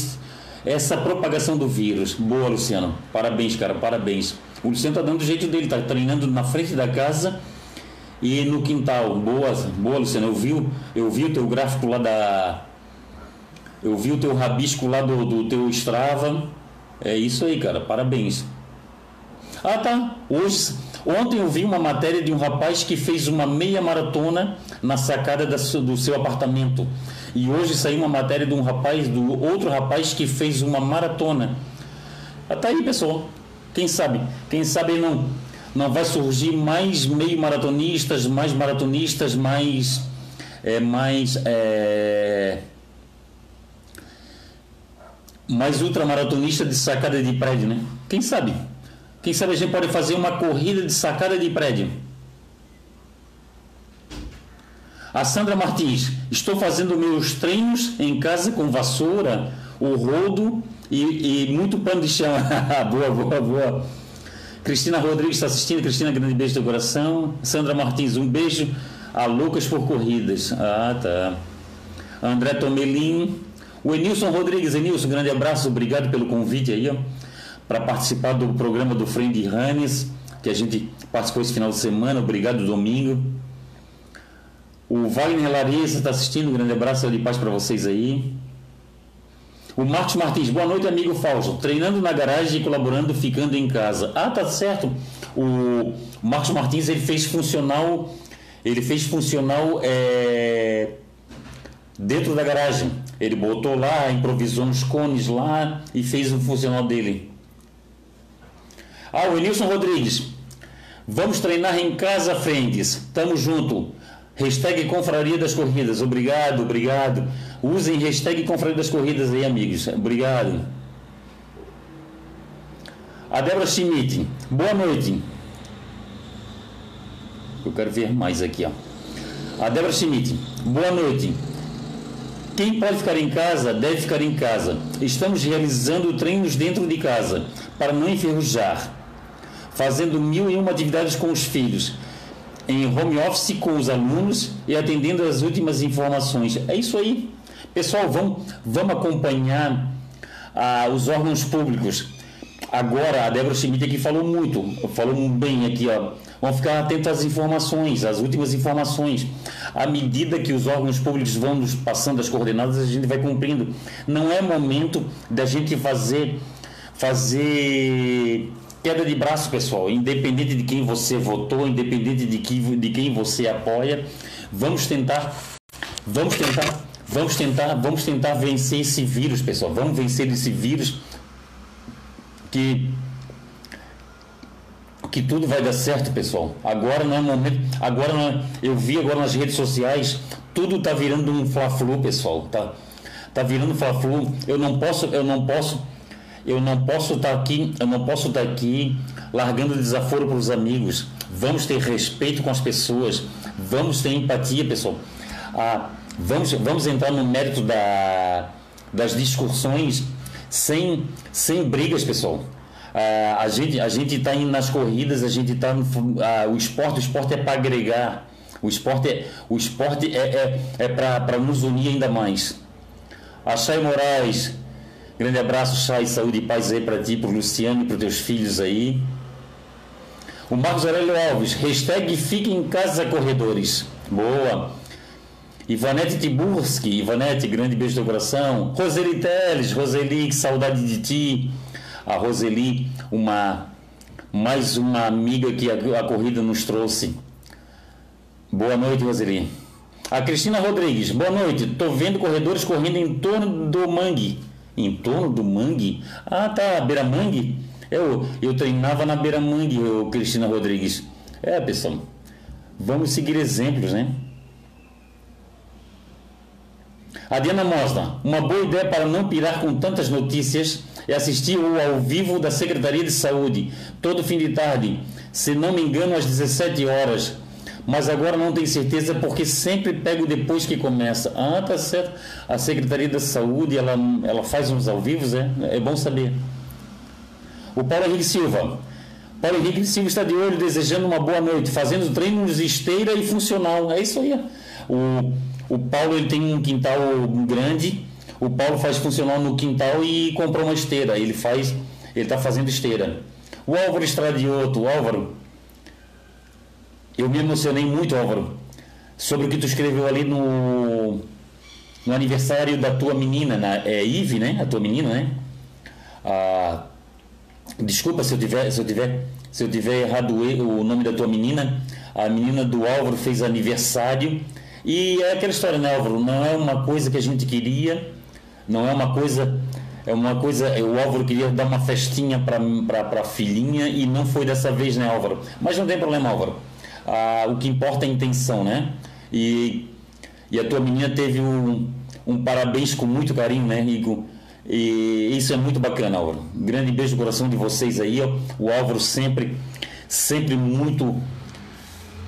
essa propagação do vírus. Boa, Luciano. Parabéns, cara, parabéns. O Luciano está dando o jeito dele, está treinando na frente da casa e no quintal. Boa, boa, Luciano. Eu vi, eu vi o teu gráfico lá da eu vi o teu rabisco lá do, do teu Strava. É isso aí, cara. Parabéns. Ah, tá. Hoje, ontem eu vi uma matéria de um rapaz que fez uma meia maratona na sacada da, do seu apartamento. E hoje saiu uma matéria de um rapaz, do outro rapaz que fez uma maratona. Ah, tá aí, pessoal. Quem sabe? Quem sabe não não vai surgir mais meio maratonistas, mais maratonistas, mais é, mais é, mais de sacada de prédio, né? Quem sabe? Quem sabe a gente pode fazer uma corrida de sacada de prédio. A Sandra Martins, estou fazendo meus treinos em casa com vassoura, o rodo e, e muito pano de chão. boa, boa, boa. Cristina Rodrigues está assistindo. Cristina, grande beijo do coração. Sandra Martins, um beijo a Lucas por Corridas. Ah, tá. André Tomelin, o Enilson Rodrigues, Enilson, grande abraço, obrigado pelo convite aí, ó, para participar do programa do Friend Hannes, que a gente participou esse final de semana, obrigado domingo. O Wagner Larissa está assistindo, grande abraço de paz para vocês aí. O Marcos Martins, boa noite, amigo Fausto. Treinando na garagem e colaborando, ficando em casa. Ah, tá certo. O Marcos Martins ele fez funcional, ele fez funcional é, dentro da garagem. Ele botou lá, improvisou uns cones lá e fez o funcional dele. Ah, o Enilson Rodrigues. Vamos treinar em casa, frentes. Tamo junto. Hashtag Confraria das Corridas. Obrigado, obrigado. Usem hashtag Confraria das Corridas aí, amigos. Obrigado. A Débora Schmidt, boa noite. Eu quero ver mais aqui, ó. A Débora Schmidt, boa noite. Quem pode ficar em casa deve ficar em casa. Estamos realizando treinos dentro de casa para não enferrujar, fazendo mil e uma atividades com os filhos, em home office com os alunos e atendendo as últimas informações. É isso aí. Pessoal, vamos, vamos acompanhar ah, os órgãos públicos. Agora, a Débora Schmidt aqui falou muito, falou bem aqui, ó. Vamos ficar atentos às informações, às últimas informações. À medida que os órgãos públicos vão nos passando as coordenadas, a gente vai cumprindo. Não é momento da gente fazer, fazer queda de braço, pessoal. Independente de quem você votou, independente de, de quem você apoia, vamos tentar, vamos tentar, vamos tentar, vamos tentar vencer esse vírus, pessoal. Vamos vencer esse vírus que que tudo vai dar certo, pessoal. Agora não é momento. Agora não é, eu vi agora nas redes sociais, tudo tá virando um fla-flu, pessoal. Tá, tá virando fla-flu. Eu não posso, eu não posso, eu não posso estar tá aqui, eu não posso estar tá aqui largando desaforo para os amigos. Vamos ter respeito com as pessoas. Vamos ter empatia, pessoal. Ah, vamos, vamos entrar no mérito da, das discussões sem, sem brigas, pessoal. Ah, a gente a gente está indo nas corridas, a gente está ah, o esporte, o esporte é para agregar, o esporte é, o esporte é, é, é para nos unir ainda mais. A Chay Moraes, grande abraço, Chay, saúde e paz aí para ti, para Luciano e para teus filhos aí. O Marcos Aurélio Alves, hashtag fique em casa corredores. Boa. Ivanete Tiburski, Ivanete, grande beijo do coração. Roseli Teles, Roseli, que saudade de ti a Roseli, uma mais uma amiga que a, a corrida nos trouxe. Boa noite, Roseli. A Cristina Rodrigues, boa noite. Tô vendo corredores correndo em torno do mangue. Em torno do mangue? Ah, tá, beira mangue. Eu, eu treinava na beira mangue, Cristina Rodrigues. É, pessoal. Vamos seguir exemplos, né? A Diana Mosna, uma boa ideia para não pirar com tantas notícias é assistir o ao vivo da Secretaria de Saúde, todo fim de tarde, se não me engano, às 17 horas. Mas agora não tenho certeza porque sempre pego depois que começa. Ah, tá certo. A Secretaria da Saúde, ela, ela faz uns ao vivo, é? É bom saber. O Paulo Henrique Silva. Paulo Henrique Silva está de olho, desejando uma boa noite, fazendo treinos esteira e funcional. É isso aí. O, o Paulo ele tem um quintal grande o Paulo faz funcional no quintal e comprou uma esteira. Ele faz, ele está fazendo esteira. O Álvaro Estradioto, Álvaro, eu me emocionei muito, Álvaro, sobre o que tu escreveu ali no, no aniversário da tua menina, na, é Ive, né? A tua menina, né? Ah, desculpa se eu tiver, se eu tiver, se eu tiver errado o nome da tua menina. A menina do Álvaro fez aniversário e é aquela história, né, Álvaro? Não é uma coisa que a gente queria não é uma coisa. É uma coisa. O Álvaro queria dar uma festinha para a filhinha e não foi dessa vez, né, Álvaro? Mas não tem problema, Álvaro. Ah, o que importa é a intenção, né? E, e a tua menina teve um, um parabéns com muito carinho, né, Rico? E isso é muito bacana, Álvaro. Grande beijo no coração de vocês aí. Ó. O Álvaro sempre, sempre muito,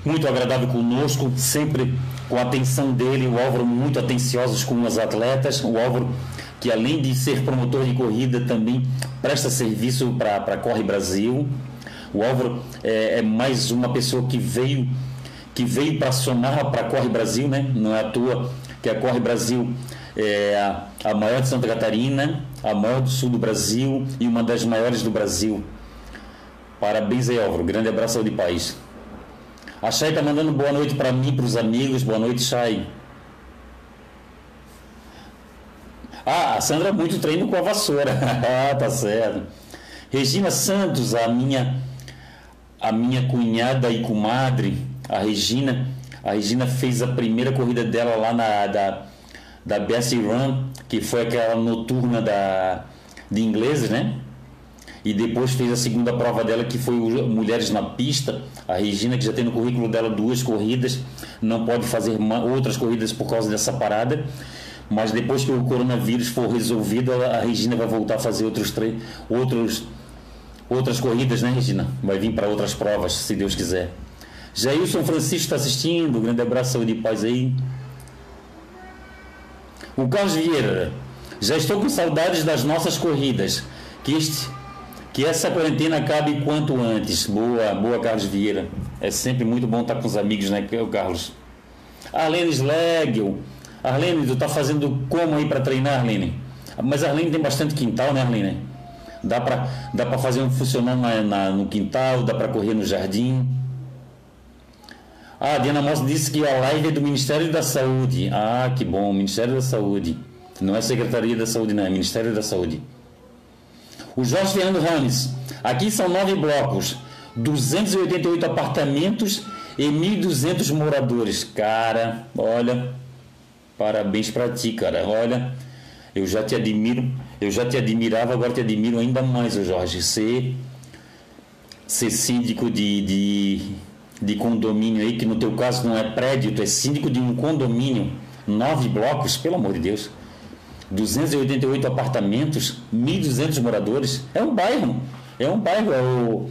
muito agradável conosco, sempre com a atenção dele, o Álvaro muito atenciosos com os atletas, o Álvaro que além de ser promotor de corrida também presta serviço para a Corre Brasil. O Álvaro é, é, mais uma pessoa que veio que veio para somar para a Corre Brasil, né? Não é à toa que a Corre Brasil é a, maior de Santa Catarina, a maior do sul do Brasil e uma das maiores do Brasil. Parabéns aí, Álvaro. Grande abraço de paz. A Chay está mandando boa noite para mim, para os amigos. Boa noite, Chay. Ah, a Sandra muito treino com a vassoura. ah, tá certo. Regina Santos, a minha a minha cunhada e comadre, a Regina, a Regina fez a primeira corrida dela lá na da da Bessie Run, que foi aquela noturna da de ingleses, né? e depois fez a segunda prova dela, que foi Mulheres na Pista. A Regina, que já tem no currículo dela duas corridas, não pode fazer outras corridas por causa dessa parada. Mas depois que o coronavírus for resolvido, a Regina vai voltar a fazer outros, outros, outras corridas, né, Regina? Vai vir para outras provas, se Deus quiser. Jailson Francisco está assistindo, grande abraço, saúde e paz aí. O Carlos Vieira, já estou com saudades das nossas corridas. Que, este, que essa quarentena acabe quanto antes. Boa, boa, Carlos Vieira. É sempre muito bom estar com os amigos, né, Carlos? Arlene Slegel. Arlene, tu tá fazendo como aí para treinar, Arlene? Mas Arlene tem bastante quintal, né, Arlene? Dá para dá pra fazer um funcionar na, na, no quintal, dá para correr no jardim. Ah, a Diana Moss disse que a live é do Ministério da Saúde. Ah, que bom, Ministério da Saúde. Não é Secretaria da Saúde, não, é Ministério da Saúde. O Jorge Fernando Rames. Aqui são nove blocos, 288 apartamentos e 1.200 moradores. Cara, olha, parabéns para ti, cara. Olha, eu já te admiro, eu já te admirava, agora te admiro ainda mais, Jorge. Ser, ser síndico de, de de condomínio aí, que no teu caso não é prédio, tu é síndico de um condomínio, nove blocos, pelo amor de Deus, 288 apartamentos, 1.200 moradores, é um bairro, é um bairro, é, o,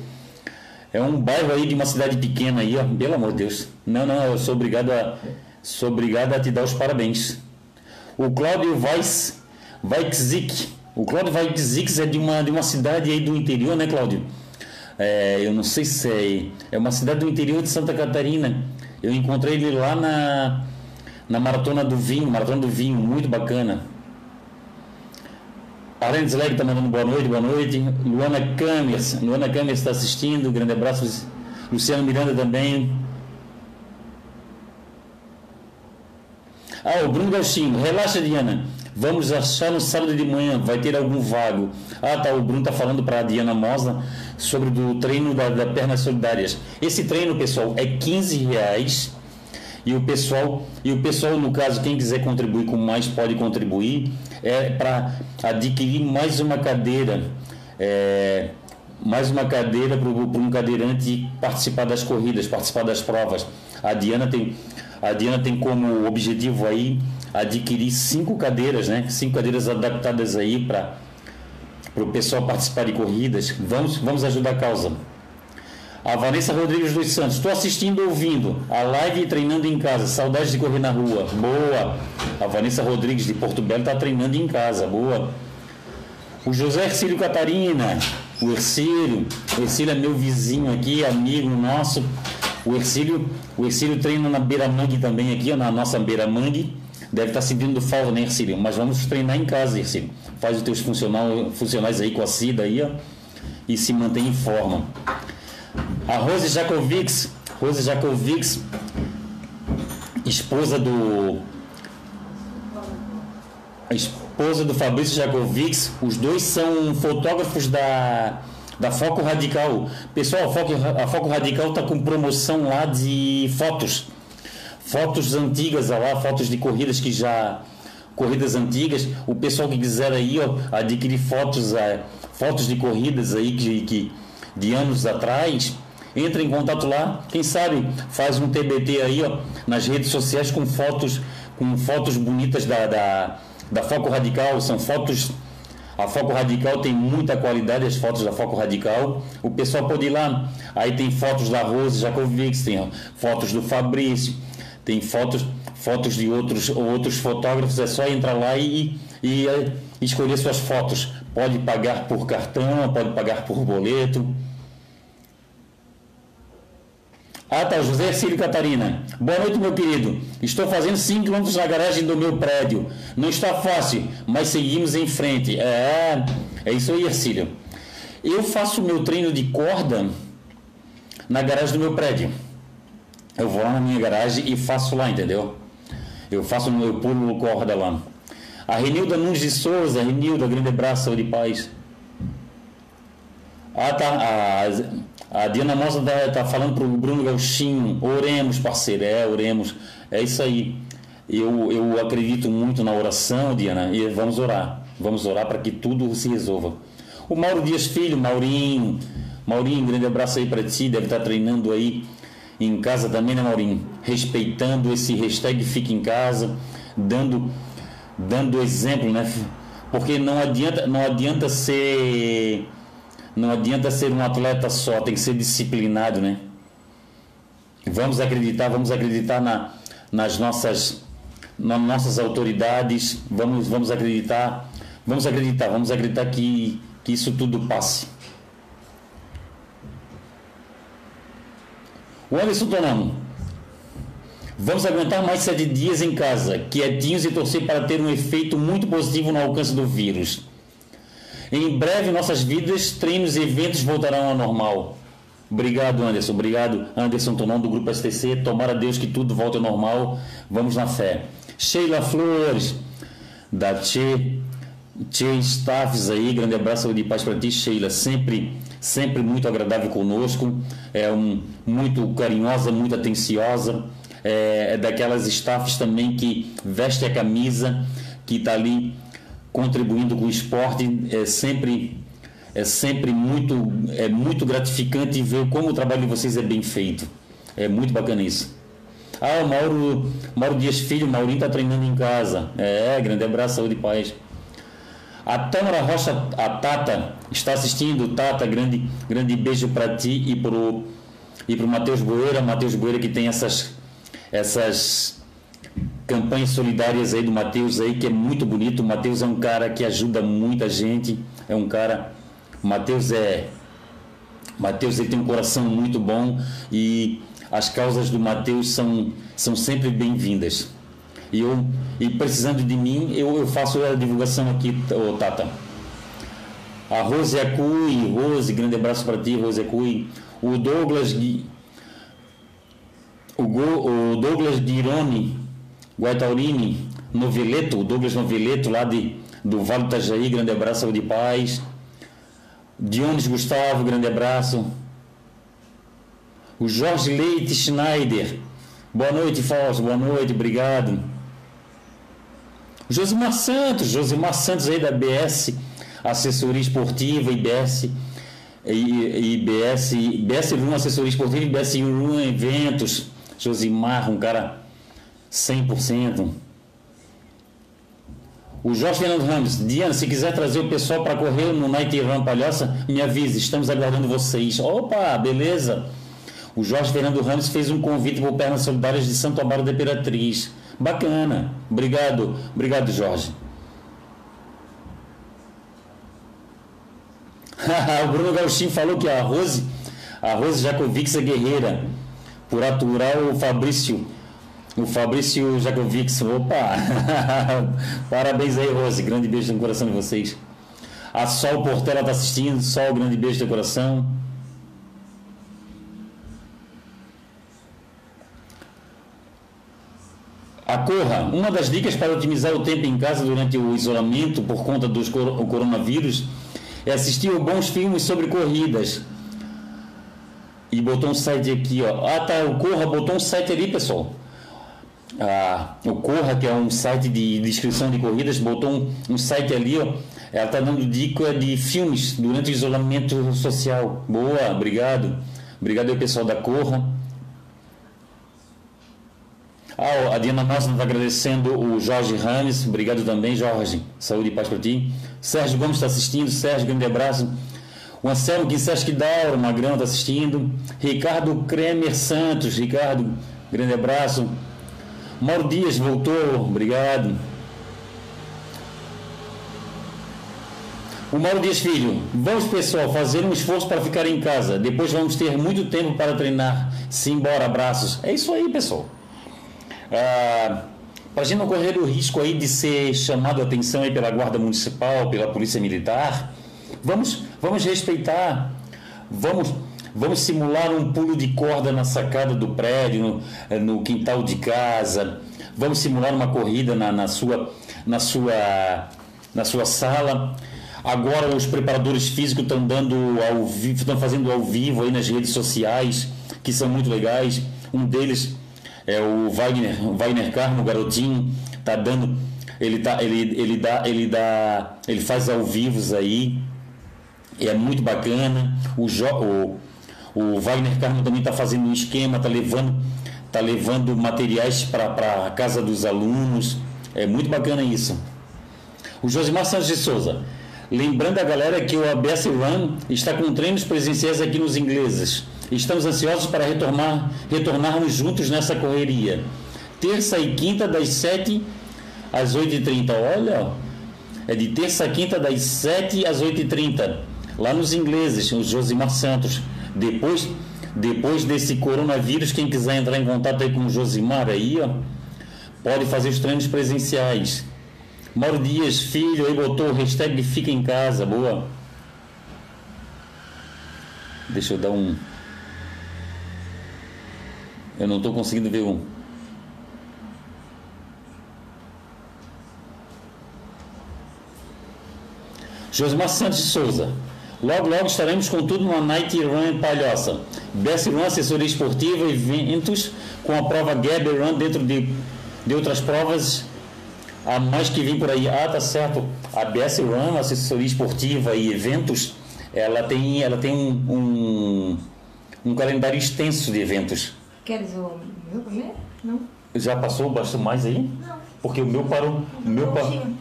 é um bairro aí de uma cidade pequena aí, ó, pelo amor de Deus. Não, não, eu sou obrigado a, sou obrigado a te dar os parabéns. O Cláudio Weiss, Weitzig, o Cláudio Weitzig é de uma, de uma cidade aí do interior, né, Cláudio? é, eu não sei se é, é uma cidade do interior de Santa Catarina. Eu encontrei ele lá na, na Maratona do Vinho, Maratona do Vinho, muito bacana. Arlen Leg está mandando boa noite, boa noite. Luana Câmeras, Luana Câmeras está assistindo, grande abraço. Luciano Miranda também. Ah, o Bruno Gauchinho, relaxa, Diana. Vamos achar no sábado de manhã, vai ter algum vago. Ah, tá, o Bruno tá falando para a Diana Mosa sobre o treino da, da Pernas Solidárias. Esse treino, pessoal, é 15 reais. E o pessoal, e o pessoal, no caso, quem quiser contribuir com mais pode contribuir. É para adquirir mais uma cadeira. É, mais uma cadeira para um cadeirante participar das corridas, participar das provas. A Diana tem, a Diana tem como objetivo aí adquirir cinco cadeiras, né? Cinco cadeiras adaptadas aí para o pessoal participar de corridas. Vamos, vamos ajudar a causa. A Vanessa Rodrigues dos Santos. Estou assistindo ouvindo a live e treinando em casa. Saudades de correr na rua. Boa. A Vanessa Rodrigues de Porto Belo está treinando em casa. Boa. O José Ercílio Catarina. O Ercílio. O Ercílio é meu vizinho aqui, amigo nosso. O Ercílio, o Ercílio treina na Beira Mangue também aqui, na nossa Beira Mangue. Deve estar sentindo falta, né, Ercílio? Mas vamos treinar em casa, Ercílio. Faz os teus funcional, funcionais aí com a Cida aí, ó, e se mantém em forma. A Rose Jakovics, Rose Jakovics, esposa do a esposa do Fabrício Jakovics, os dois são fotógrafos da da Foco Radical. Pessoal, a Foco, a Foco Radical está com promoção lá de fotos fotos antigas lá, fotos de corridas que já corridas antigas. O pessoal que quiser aí ó, adquirir fotos, é, fotos de corridas aí que, que de anos atrás, entra em contato lá. Quem sabe faz um TBT aí ó, nas redes sociais com fotos com fotos bonitas da, da, da Foco Radical. São fotos a Foco Radical tem muita qualidade, as fotos da Foco Radical. O pessoal pode ir lá. Aí tem fotos da Rose Jacovics, tem fotos do Fabrício, tem fotos, fotos de outros, outros fotógrafos, é só entrar lá e, e, e escolher suas fotos. Pode pagar por cartão, pode pagar por boleto. Ah, tá, José Cílio Catarina. Boa noite, meu querido. Estou fazendo 5 km na garagem do meu prédio. Não está fácil, mas seguimos em frente. É, é isso aí, Ercílio. Eu faço meu treino de corda na garagem do meu prédio eu vou lá na minha garagem e faço lá, entendeu? Eu faço, eu pulo corda lá. A Renilda Nunes de Souza, Renilda, grande abraço, saúde e paz. Ah, tá. A, a Diana Moça tá, tá falando pro Bruno Gauchinho. Oremos, parceiro. É, oremos. É isso aí. Eu, eu acredito muito na oração, Diana, e vamos orar. Vamos orar para que tudo se resolva. O Mauro Dias Filho, Maurinho. Maurinho, grande abraço aí para ti. Deve estar tá treinando aí em casa também, né, Maurinho? Respeitando esse hashtag Fica em Casa, dando, dando exemplo, né? Porque não adianta, não adianta ser Não adianta ser um atleta só, tem que ser disciplinado, né? Vamos acreditar, vamos acreditar na, nas nossas, nas nossas autoridades, vamos, vamos acreditar, vamos acreditar, vamos acreditar que, que isso tudo passe. O Anderson Tonamo, vamos aguentar mais sete dias em casa, quietinhos e torcer para ter um efeito muito positivo no alcance do vírus. Em breve, nossas vidas, treinos e eventos voltarão ao normal. Obrigado, Anderson. Obrigado, Anderson Tonon, do Grupo STC. Tomara Deus que tudo volte ao normal. Vamos na fé. Sheila Flores, da Tchê, Tchê Staffs aí. Grande abraço de paz para ti, Sheila. Sempre, sempre muito agradável conosco. É um, muito carinhosa, muito atenciosa. É, é daquelas staffs também que veste a camisa, que está ali contribuindo com o esporte. É sempre é sempre muito, é muito gratificante ver como o trabalho de vocês é bem feito. É muito bacana isso. Ah, o Mauro, Mauro Dias Filho, Maurinho está treinando em casa. É, grande abraço, saúde e paz. A Tâmara Rocha, a Tata, está assistindo. Tata, grande, grande beijo para ti e pro e pro Matheus Boeira. Matheus Boeira que tem essas, essas campanhas solidárias aí do Matheus aí, que é muito bonito. O Matheus é um cara que ajuda muita gente. É um cara Mateus é Mateus ele tem um coração muito bom e as causas do Mateus são, são sempre bem-vindas. E eu e precisando de mim, eu, eu faço a divulgação aqui, oh, Tata. A Rose Acui, Rose, grande abraço para ti, Rose Acui. O Douglas o, o Douglas Guironi, Guaitaurini, Noveleto, o Douglas Noveleto lá de, do Vale do Itajaí, grande abraço de paz. Dionis Gustavo, grande abraço. O Jorge Leite Schneider. Boa noite, Fausto. Boa noite, obrigado. Josimar Santos, Josimar Santos aí da BS, assessoria esportiva, IBS, IBS, IBS Room, assessoria esportiva, IBS Room Eventos. Josimar, um cara 100%. O Jorge Fernando Ramos, Diana, se quiser trazer o pessoal para correr no Night Run Palhoça, me avise, estamos aguardando vocês. Opa, beleza. O Jorge Fernando Ramos fez um convite para o Pernas Solidárias de Santo Amaro da Imperatriz. Bacana. Obrigado, obrigado, Jorge. o Bruno Gauchinho falou que a Rose, a Rose Jacovix é guerreira por aturar o Fabrício o Fabrício Jakovics, opa! Parabéns aí, Rose. Grande beijo no coração de vocês. A Sol Portela está assistindo. Sol, grande beijo no coração. A Corra, uma das dicas para otimizar o tempo em casa durante o isolamento por conta do coronavírus é assistir bons filmes sobre corridas. E botou um site aqui, ó. Ah, tá, o Corra botou um site ali, pessoal a, o Corra, que é um site de, de inscrição de corridas, botou um, um site ali, ó, ela está dando dica de filmes durante o isolamento social. Boa, obrigado. Obrigado aí, pessoal da Corra. Ah, a Diana Nossa está agradecendo o Jorge Rames. Obrigado também, Jorge. Saúde e paz para ti. Sérgio Gomes está assistindo. Sérgio, grande abraço. O Anselmo Guissesque Dauro, Magrão está assistindo. Ricardo Kremer Santos. Ricardo, grande abraço. Mauro Dias voltou, obrigado. O Mauro Dias Filho, vamos pessoal fazer um esforço para ficar em casa. Depois vamos ter muito tempo para treinar. Simbora, abraços. É isso aí, pessoal. Ah, para a gente não correr o risco aí de ser chamado a atenção aí pela Guarda Municipal, pela Polícia Militar, vamos, vamos respeitar, vamos Vamos simular um pulo de corda na sacada do prédio, no, eh, no quintal de casa. Vamos simular uma corrida na, na, sua, na, sua, na sua sala. Agora os preparadores físicos estão dando ao vivo, estão fazendo ao vivo aí nas redes sociais, que são muito legais. Um deles é o Wagner, Wagner Carmo, garotinho, tá dando, ele tá, ele, ele dá, ele dá, ele faz ao vivo aí. É muito bacana. O, jo, o o Wagner Carmo também está fazendo um esquema, está levando, tá levando materiais para a casa dos alunos. É muito bacana isso. O Josimar Santos de Souza. Lembrando a galera que o ABS Run está com treinos presenciais aqui nos ingleses. Estamos ansiosos para retornar, retornarmos juntos nessa correria. Terça e quinta, das 7 às 8h30. Olha, é de terça a quinta, das 7 às 8h30. Lá nos ingleses, o Josimar Santos. Depois, depois desse coronavírus, quem quiser entrar em contato aí com o Josimar aí, ó, pode fazer os treinos presenciais. Mauro Dias, filho, aí botou o hashtag fica em casa, boa. Deixa eu dar um. Eu não estou conseguindo ver um. Josmar Santos de Souza. Logo, logo estaremos com tudo na Night Run Palhoça. Best Run, assessoria esportiva, eventos com a prova Gabby Run dentro de, de outras provas a mais que vem por aí. Ah, tá certo. A BS Run, assessoria esportiva e eventos, ela tem, ela tem um, um, um calendário extenso de eventos. Queres o meu primeiro? Não. Já passou bastante mais aí? Não. Porque o meu parou. O meu, pa, Lonchinho.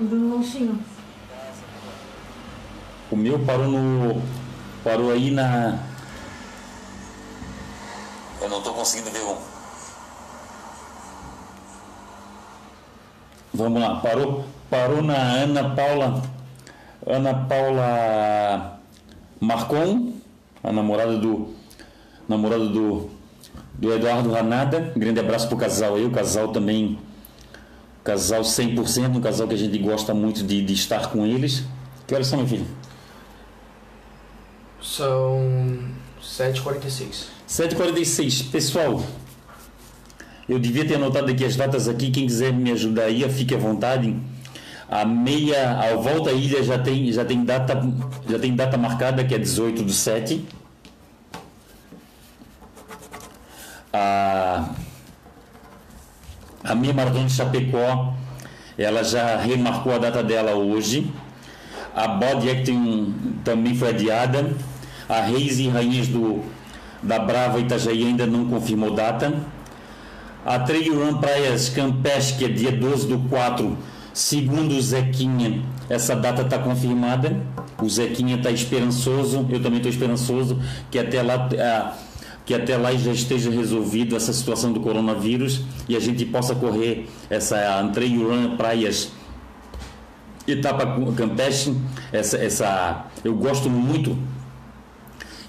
O do Lonchinho. o meu parou no. Parou aí na. Eu não estou conseguindo ver um. Vamos lá, parou, parou na Ana Paula. Ana Paula Marcon, a namorada do. Namorada do, do Eduardo Ranada. Um grande abraço pro casal aí, o casal também. Casal 100%, um casal que a gente gosta muito de, de estar com eles. Que horas são, meu filho? São 7h46. 7h46. Pessoal, eu devia ter anotado aqui as datas aqui. Quem quiser me ajudar aí, fique à vontade. A meia, a volta à ilha já tem, já tem data, já tem data marcada que é 18 do 7. A, a meia maratona de Chapecó, ela já remarcou a data dela hoje. A Body Acting também foi adiada. A Reis e Rainhas do, da Brava Itajaí ainda não confirmou data. A Trail Run Praias Campeche, que é dia 12 do 4, segundo o Zequinha, essa data está confirmada. O Zequinha está esperançoso, eu também estou esperançoso que até lá. Que até lá já esteja resolvido essa situação do coronavírus e a gente possa correr essa Trail Run Praias etapa Campeche, essa, essa, eu gosto muito,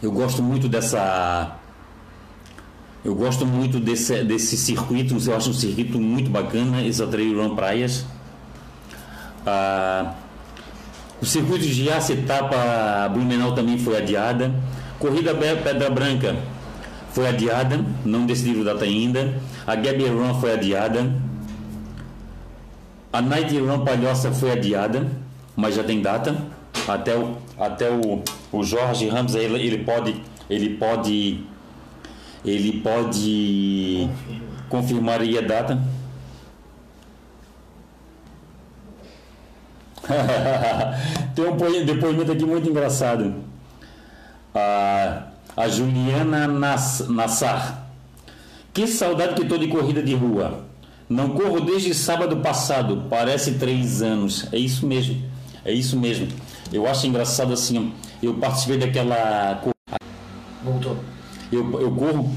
eu gosto muito dessa, eu gosto muito desse, desse circuito, eu acho um circuito muito bacana, essa Trail Run Praias. Ah, o circuito de Giasse etapa Blumenau também foi adiada. Corrida Pedra Branca foi adiada, não decidiram data ainda. A Gabi Run foi adiada. A Night Run Palhoça foi adiada, mas já tem data. Até o, até o, o Jorge Ramos ele, ele pode ele pode ele pode confirmar aí a data. tem um depoimento aqui muito engraçado. A, a Juliana Nass, Nassar. Que saudade que tô de corrida de rua. Não corro desde sábado passado, parece três anos. É isso mesmo, é isso mesmo. Eu acho engraçado assim, eu participei daquela. Voltou. Eu, eu corro.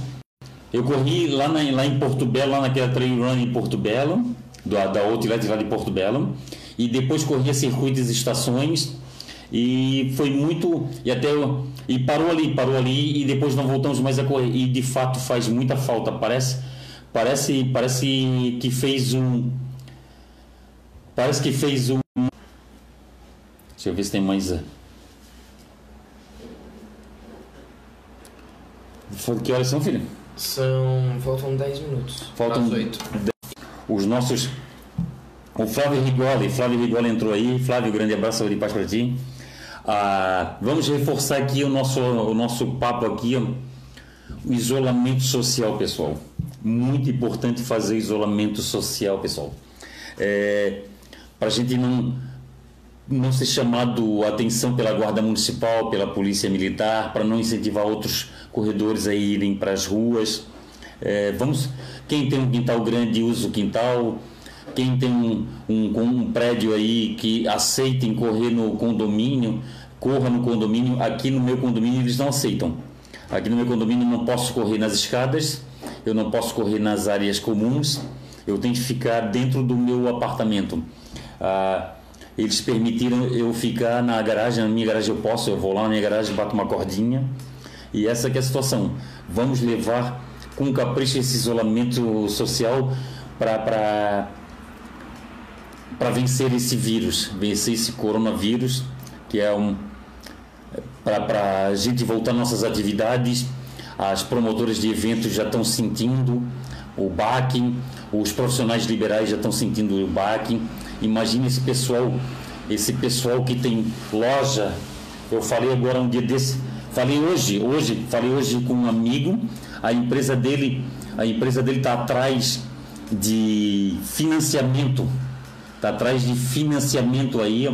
Eu corri lá, na, lá em Porto Belo, lá naquela trail run em Porto Belo, da, da Outlet lá de Porto Belo, e depois corri a circuitos e estações, e foi muito. E até. eu- E parou ali, parou ali, e depois não voltamos mais a correr. E de fato faz muita falta. Parece, parece, parece que fez um. Parece que fez um. Deixa eu ver se tem mais. eh. Que horas são, filho? São. Faltam 10 minutos. Faltam 8. os nossos. O Flávio Rigoli, Flávio Rigoli entrou aí. Flávio, grande abraço, saúde e paz para ti. Ah, vamos reforçar aqui o nosso, o nosso papo aqui, o isolamento social, pessoal. Muito importante fazer isolamento social, pessoal. É, para a gente não, não ser chamado a atenção pela Guarda Municipal, pela Polícia Militar, para não incentivar outros corredores a irem para as ruas. É, vamos, quem tem um quintal grande, usa o quintal. quem tem um, um, um prédio aí que aceitem correr no condomínio, corra no condomínio. Aqui no meu condomínio eles não aceitam. Aqui no meu condomínio não posso correr nas escadas, eu não posso correr nas áreas comuns, eu tenho que ficar dentro do meu apartamento. Ah, eles permitiram eu ficar na garagem, na minha garagem eu posso, eu vou lá na minha garagem, bato uma cordinha. E essa é a situação. Vamos levar com capricho esse isolamento social para para vencer esse vírus, vencer esse coronavírus, que é um para a gente voltar nossas atividades. As promotoras de eventos já estão sentindo o baque, os profissionais liberais já estão sentindo o baque. Imagine esse pessoal, esse pessoal que tem loja. Eu falei agora um dia desse, falei hoje, hoje, falei hoje com um amigo, a empresa dele, a empresa dele está atrás de financiamento, está atrás de financiamento aí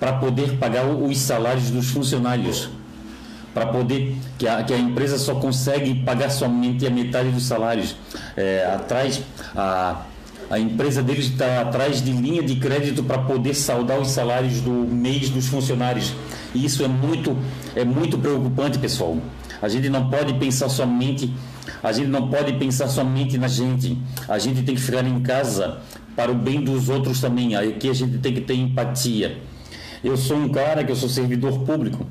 para poder pagar os salários dos funcionários. Para poder, que a, que a empresa só consegue pagar somente a metade dos salários. É, atrás, a, a empresa deles está atrás de linha de crédito para poder saldar os salários do mês dos funcionários. E isso é muito, é muito preocupante, pessoal. A gente não pode pensar somente, a gente não pode pensar somente na gente. A gente tem que ficar em casa para o bem dos outros também. Aqui a gente tem que ter empatia. Eu sou um cara que eu sou servidor público.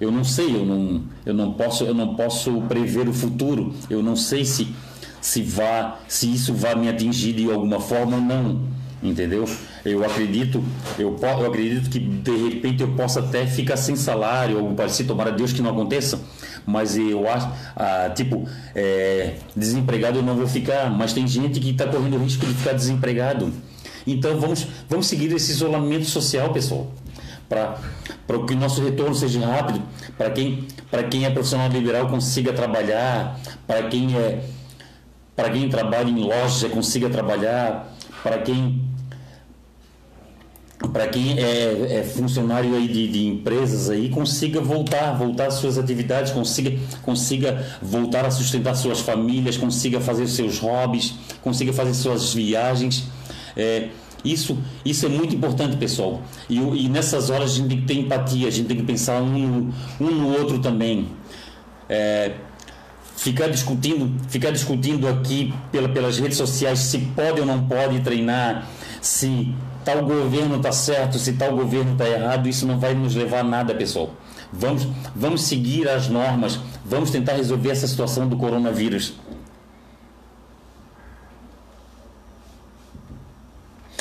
Eu não sei, eu não, eu não posso, eu não posso prever o futuro. Eu não sei se se vá, se isso vai me atingir de alguma forma ou não, entendeu? Eu acredito, eu, eu acredito que de repente eu possa até ficar sem salário, algo parecido, tomara Deus que não aconteça, mas eu acho, ah, tipo, é, desempregado eu não vou ficar, mas tem gente que está correndo risco de ficar desempregado. Então vamos, vamos seguir esse isolamento social, pessoal para que o nosso retorno seja rápido, para quem, quem é profissional liberal consiga trabalhar, para quem é para quem trabalha em loja consiga trabalhar, para quem para quem é, é, funcionário aí de, de, empresas aí consiga voltar, voltar às suas atividades, consiga, consiga voltar a sustentar suas famílias, consiga fazer seus hobbies, consiga fazer suas viagens. É, isso, isso é muito importante, pessoal. E, e, nessas horas a gente tem que ter empatia, a gente tem que pensar um, um no outro também. É, ficar discutindo, ficar discutindo aqui pela, pelas redes sociais se pode ou não pode treinar, se tal governo está certo, se tal governo está errado, isso não vai nos levar a nada, pessoal. Vamos, vamos seguir as normas, vamos tentar resolver essa situação do coronavírus.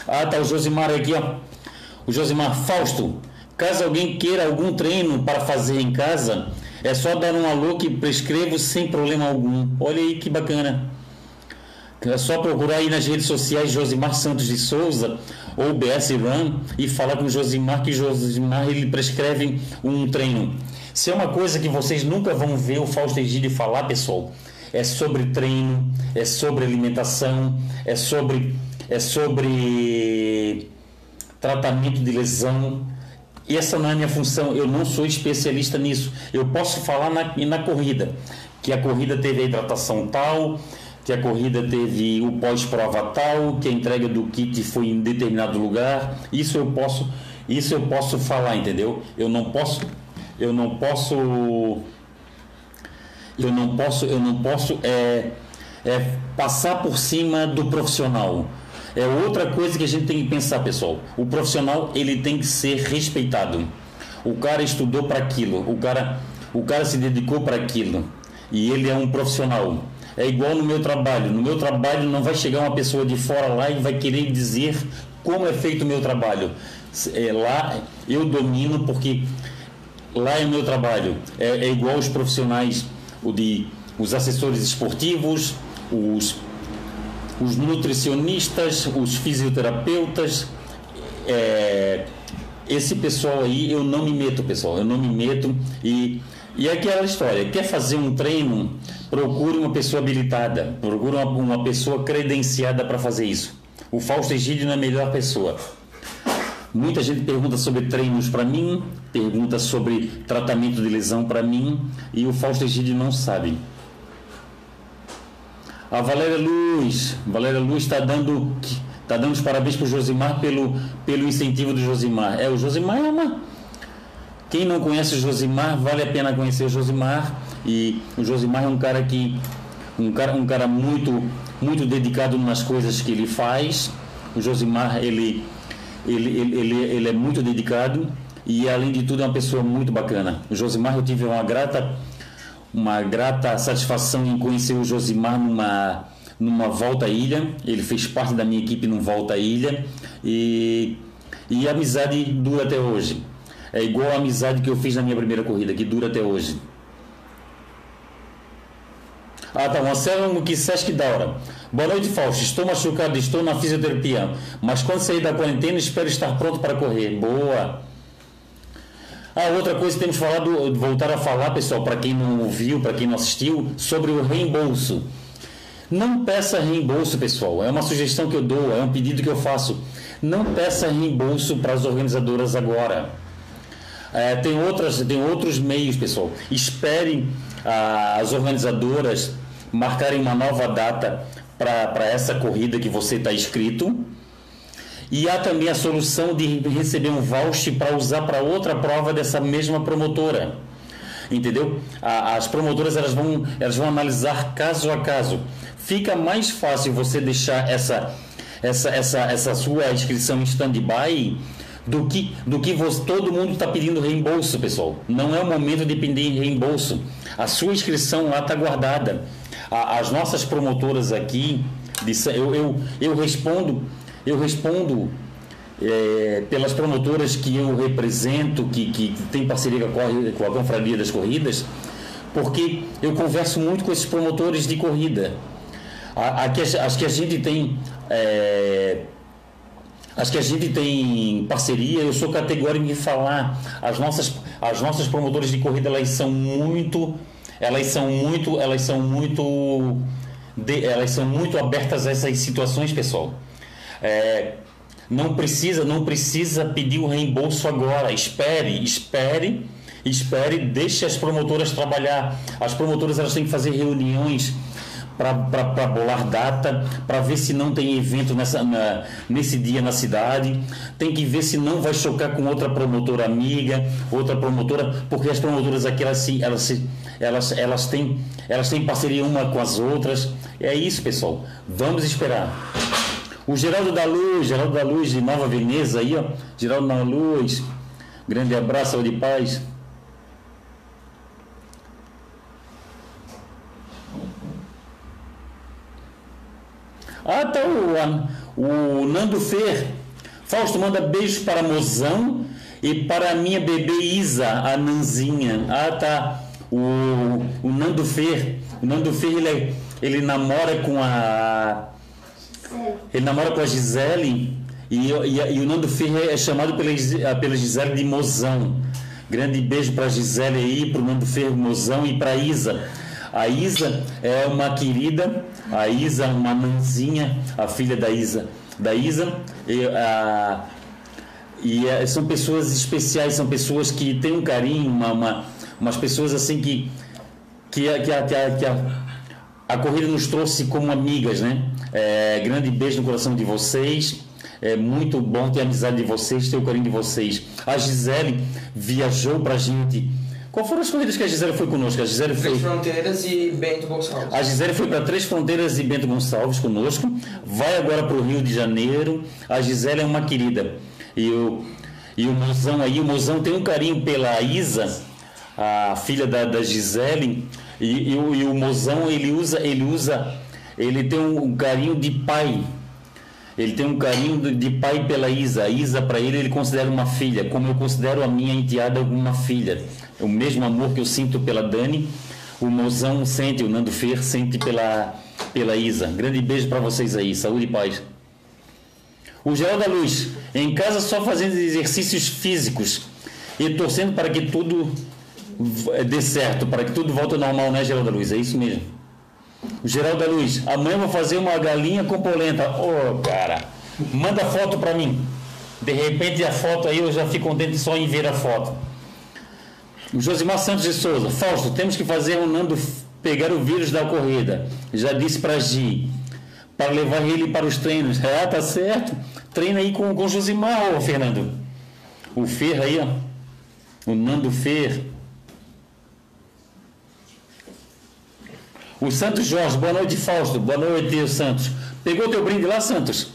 Ah, tá o Josimar aqui, ó. O Josimar Fausto. Caso alguém queira algum treino para fazer em casa, é só dar um alô que prescrevo sem problema algum. Olha aí que bacana. É só procurar aí nas redes sociais Josimar Santos de Souza ou BS Run e falar com o Josimar que Josimar ele prescreve um treino. Se é uma coisa que vocês nunca vão ver o Fausto Egídio falar, pessoal, é sobre treino, é sobre alimentação, é sobre é sobre tratamento de lesão. E essa não é a minha função, eu não sou especialista nisso. Eu posso falar na, na corrida, que a corrida teve a hidratação tal, que a corrida teve o pós-prova tal, que a entrega do kit foi em determinado lugar. Isso eu posso, isso eu posso falar, entendeu? Eu não posso, eu não posso, eu não posso, eu não posso é, é passar por cima do profissional. É outra coisa que a gente tem que pensar, pessoal. O profissional ele tem que ser respeitado. O cara estudou para aquilo, o cara, o cara se dedicou para aquilo e ele é um profissional. É igual no meu trabalho. No meu trabalho não vai chegar uma pessoa de fora lá e vai querer dizer como é feito o meu trabalho. É, lá eu domino porque lá é o meu trabalho. É, é igual os profissionais, o de os assessores esportivos, os os nutricionistas, os fisioterapeutas, é, esse pessoal aí eu não me meto, pessoal, eu não me meto e e é aquela história, quer fazer um treino, procure uma pessoa habilitada, procure uma, uma pessoa credenciada para fazer isso. O Fausto Egídio não é a melhor pessoa. Muita gente pergunta sobre treinos para mim, pergunta sobre tratamento de lesão para mim, e o Fausto Egídio não sabe. A Valéria Luz, Valéria Luz está dando tá dando os parabéns pro Josimar pelo, pelo incentivo do Josimar. É, o Josimar é uma. Quem não conhece o Josimar, vale a pena conhecer o Josimar. E o Josimar é um cara que. Um cara, um cara muito, muito dedicado nas coisas que ele faz. O Josimar, ele, ele, ele, ele, ele é muito dedicado e, além de tudo, é uma pessoa muito bacana. O Josimar, eu tive uma grata, uma grata satisfação em conhecer o Josimar numa numa volta à ilha. Ele fez parte da minha equipe num volta à ilha e, e a amizade dura até hoje. É igual a amizade que eu fiz na minha primeira corrida, que dura até hoje. Ah, tá. Um Anselmo que Sesc da hora. Boa noite, Fausto. Estou machucado, estou na fisioterapia. Mas quando sair da quarentena, espero estar pronto para correr. Boa. Ah, outra coisa que temos falado, voltar a falar, pessoal, para quem não ouviu, para quem não assistiu, sobre o reembolso. Não peça reembolso, pessoal. É uma sugestão que eu dou, é um pedido que eu faço. Não peça reembolso para as organizadoras agora. É, tem, outras, tem outros meios, pessoal. Espere ah, as organizadoras marcarem uma nova data para essa corrida que você está inscrito. E há também a solução de receber um voucher para usar para outra prova dessa mesma promotora. Entendeu? As promotoras elas vão, elas vão analisar caso a caso fica mais fácil você deixar essa, essa, essa, essa sua inscrição em stand-by do que, do que você, todo mundo está pedindo reembolso, pessoal. Não é o momento de pedir reembolso. A sua inscrição lá está guardada. As nossas promotoras aqui, eu, eu, eu respondo, eu respondo é, pelas promotoras que eu represento, que, que tem parceria com a, Confraria das Corridas, porque eu converso muito com esses promotores de corrida. Acho que a gente tem. É, que a gente tem parceria, eu sou categórico em falar. As nossas, as nossas promotoras de corrida elas são muito. Elas são muito. Elas são muito. De, elas são muito abertas a essas situações, pessoal. É, não precisa, não precisa pedir o reembolso agora. Espere, espere, espere, deixe as promotoras trabalhar. As promotoras elas têm que fazer reuniões para bolar data, para ver se não tem evento nessa, na, nesse dia na cidade, tem que ver se não vai chocar com outra promotora amiga, outra promotora, porque as promotoras aqui elas, se, elas, se, elas, elas, têm, elas têm parceria uma com as outras. É isso, pessoal. Vamos esperar. O Geraldo da Luz, Geraldo da Luz de Nova Veneza aí, ó. Geraldo da Luz. Grande abraço, saúde e paz. Ah, tá o, o Nando Fer. Fausto manda beijos para Mozão e para a minha bebê Isa, a Nanzinha. Ah, tá. O, o Nando Fer. O Nando Fer, ele, é, ele namora com a. Ele namora com a Gisele. E, e, e o Nando Fer é chamado pela, pela Gisele de Mozão. Grande beijo para a Gisele aí, para o Nando Fer, Mozão e para Isa. A Isa é uma querida, a Isa, uma mãezinha, a filha da Isa, da Isa, e, a, e é, são pessoas especiais, são pessoas que têm um carinho, uma, uma umas pessoas assim que que, a, que, a, que, a, que a, corrida nos trouxe como amigas, né? É, grande beijo no coração de vocês. É muito bom ter a amizade de vocês, ter o carinho de vocês. A Gisele viajou pra gente qual foram as corridas que a Gisele foi conosco? A Gisele foi. Três Fronteiras e Bento Gonçalves. A Gisele foi para Três Fronteiras e Bento Gonçalves conosco. Vai agora para o Rio de Janeiro. A Gisele é uma querida. E o, e o Mozão aí, o Mozão tem um carinho pela Isa, a filha da, da Gisele. E, e, o, e o Mozão ele usa, ele usa, ele tem um carinho de pai ele tem um carinho de pai pela Isa. A Isa, para ele, ele considera uma filha, como eu considero a minha enteada uma filha. O mesmo amor que eu sinto pela Dani, o Mozão sente, o Nando Fer sente pela, pela Isa. Grande beijo para vocês aí. Saúde e paz. O Geraldo da Luz, em casa só fazendo exercícios físicos e torcendo para que tudo dê certo, para que tudo volte ao normal, né, Geraldo da Luz? É isso mesmo. Geraldo da Luz, amanhã vou fazer uma galinha com polenta. Ô, oh, cara, manda foto para mim. De repente a foto aí eu já fico contente só em ver a foto. O Josimar Santos de Souza, Fausto, temos que fazer o Nando pegar o vírus da corrida. Já disse para Gi. para levar ele para os treinos. É, tá certo. Treina aí com, com o Josimar, ô, Fernando. O Fer aí, ó. O Nando Fer. O Santos Jorge, boa noite, Fausto. Boa noite, Santos. Pegou teu brinde lá, Santos?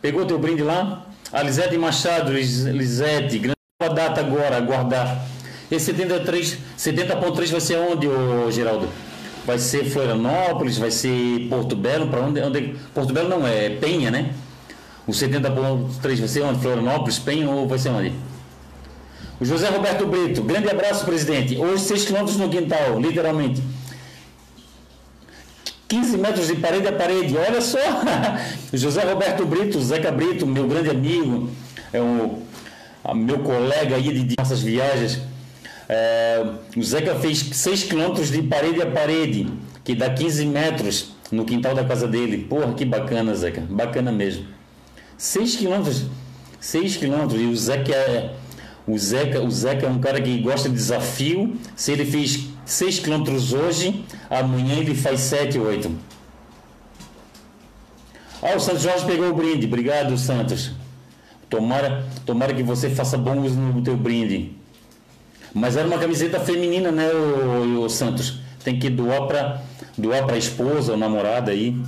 Pegou teu brinde lá? A Lisete Machado, Lisete, grande data agora, aguardar. Esse 73, 70.3 vai ser onde, ô, Geraldo? Vai ser Florianópolis, vai ser Porto Belo, para onde, onde? Porto Belo não, é Penha, né? O 70.3 vai ser onde? Florianópolis, Penha ou vai ser onde? O José Roberto Brito, grande abraço, presidente. Hoje 6 km no quintal, literalmente. 15 metros de parede a parede, olha só! José Roberto Brito, Zeca Brito, meu grande amigo, é um, meu colega aí de, de nossas viagens. É, o Zeca fez 6 quilômetros de parede a parede, que dá 15 metros no quintal da casa dele. Porra, que bacana, Zeca. Bacana mesmo. 6 quilômetros. 6 quilômetros. E o Zeca é. O Zeca, o Zeca é um cara que gosta de desafio. Se ele fez 6 quilômetros hoje, amanhã ele faz 7, 8. Ah, o Santos Jorge pegou o brinde. Obrigado, Santos. Tomara, tomara que você faça bom uso no teu brinde. Mas era uma camiseta feminina, né, o, o Santos? Tem que doar para doar para esposa ou namorada aí.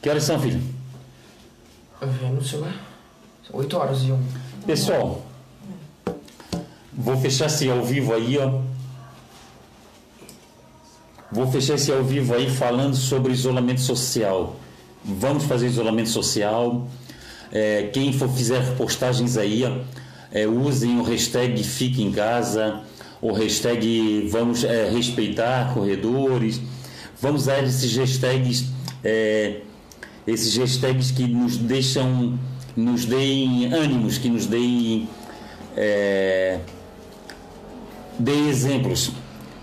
Que horas são, filho? Eu não sei lá. São 8 horas e 1. Pessoal, vou fechar esse ao vivo aí, ó. Vou fechar esse ao vivo aí falando sobre isolamento social. Vamos fazer isolamento social. É, quem for fizer postagens aí, é, usem o hashtag Fique em Casa, o hashtag Vamos é, Respeitar Corredores. Vamos usar esses hashtags, é, esses hashtags que nos deixam, nos deem ânimos, que nos deem, é, deem exemplos.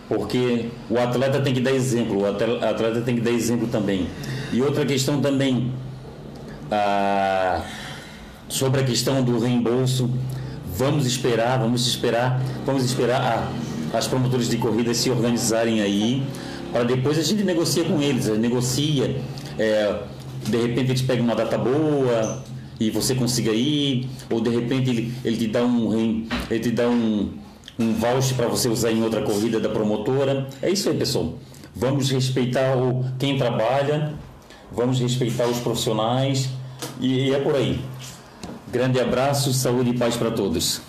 Porque o atleta tem que dar exemplo, o atleta tem que dar exemplo também. E outra questão também, a, sobre a questão do reembolso Vamos esperar, vamos esperar, vamos esperar a, as promotoras de corrida se organizarem aí, para depois a gente negocia com eles, negocia, é, de repente eles pegam uma data boa e você consiga ir, ou de repente ele, ele te dá um ele te dá um, um voucher para você usar em outra corrida da promotora. É isso aí, pessoal. Vamos respeitar o, quem trabalha, vamos respeitar os profissionais e, e é por aí. Grande abraço, saúde e paz para todos.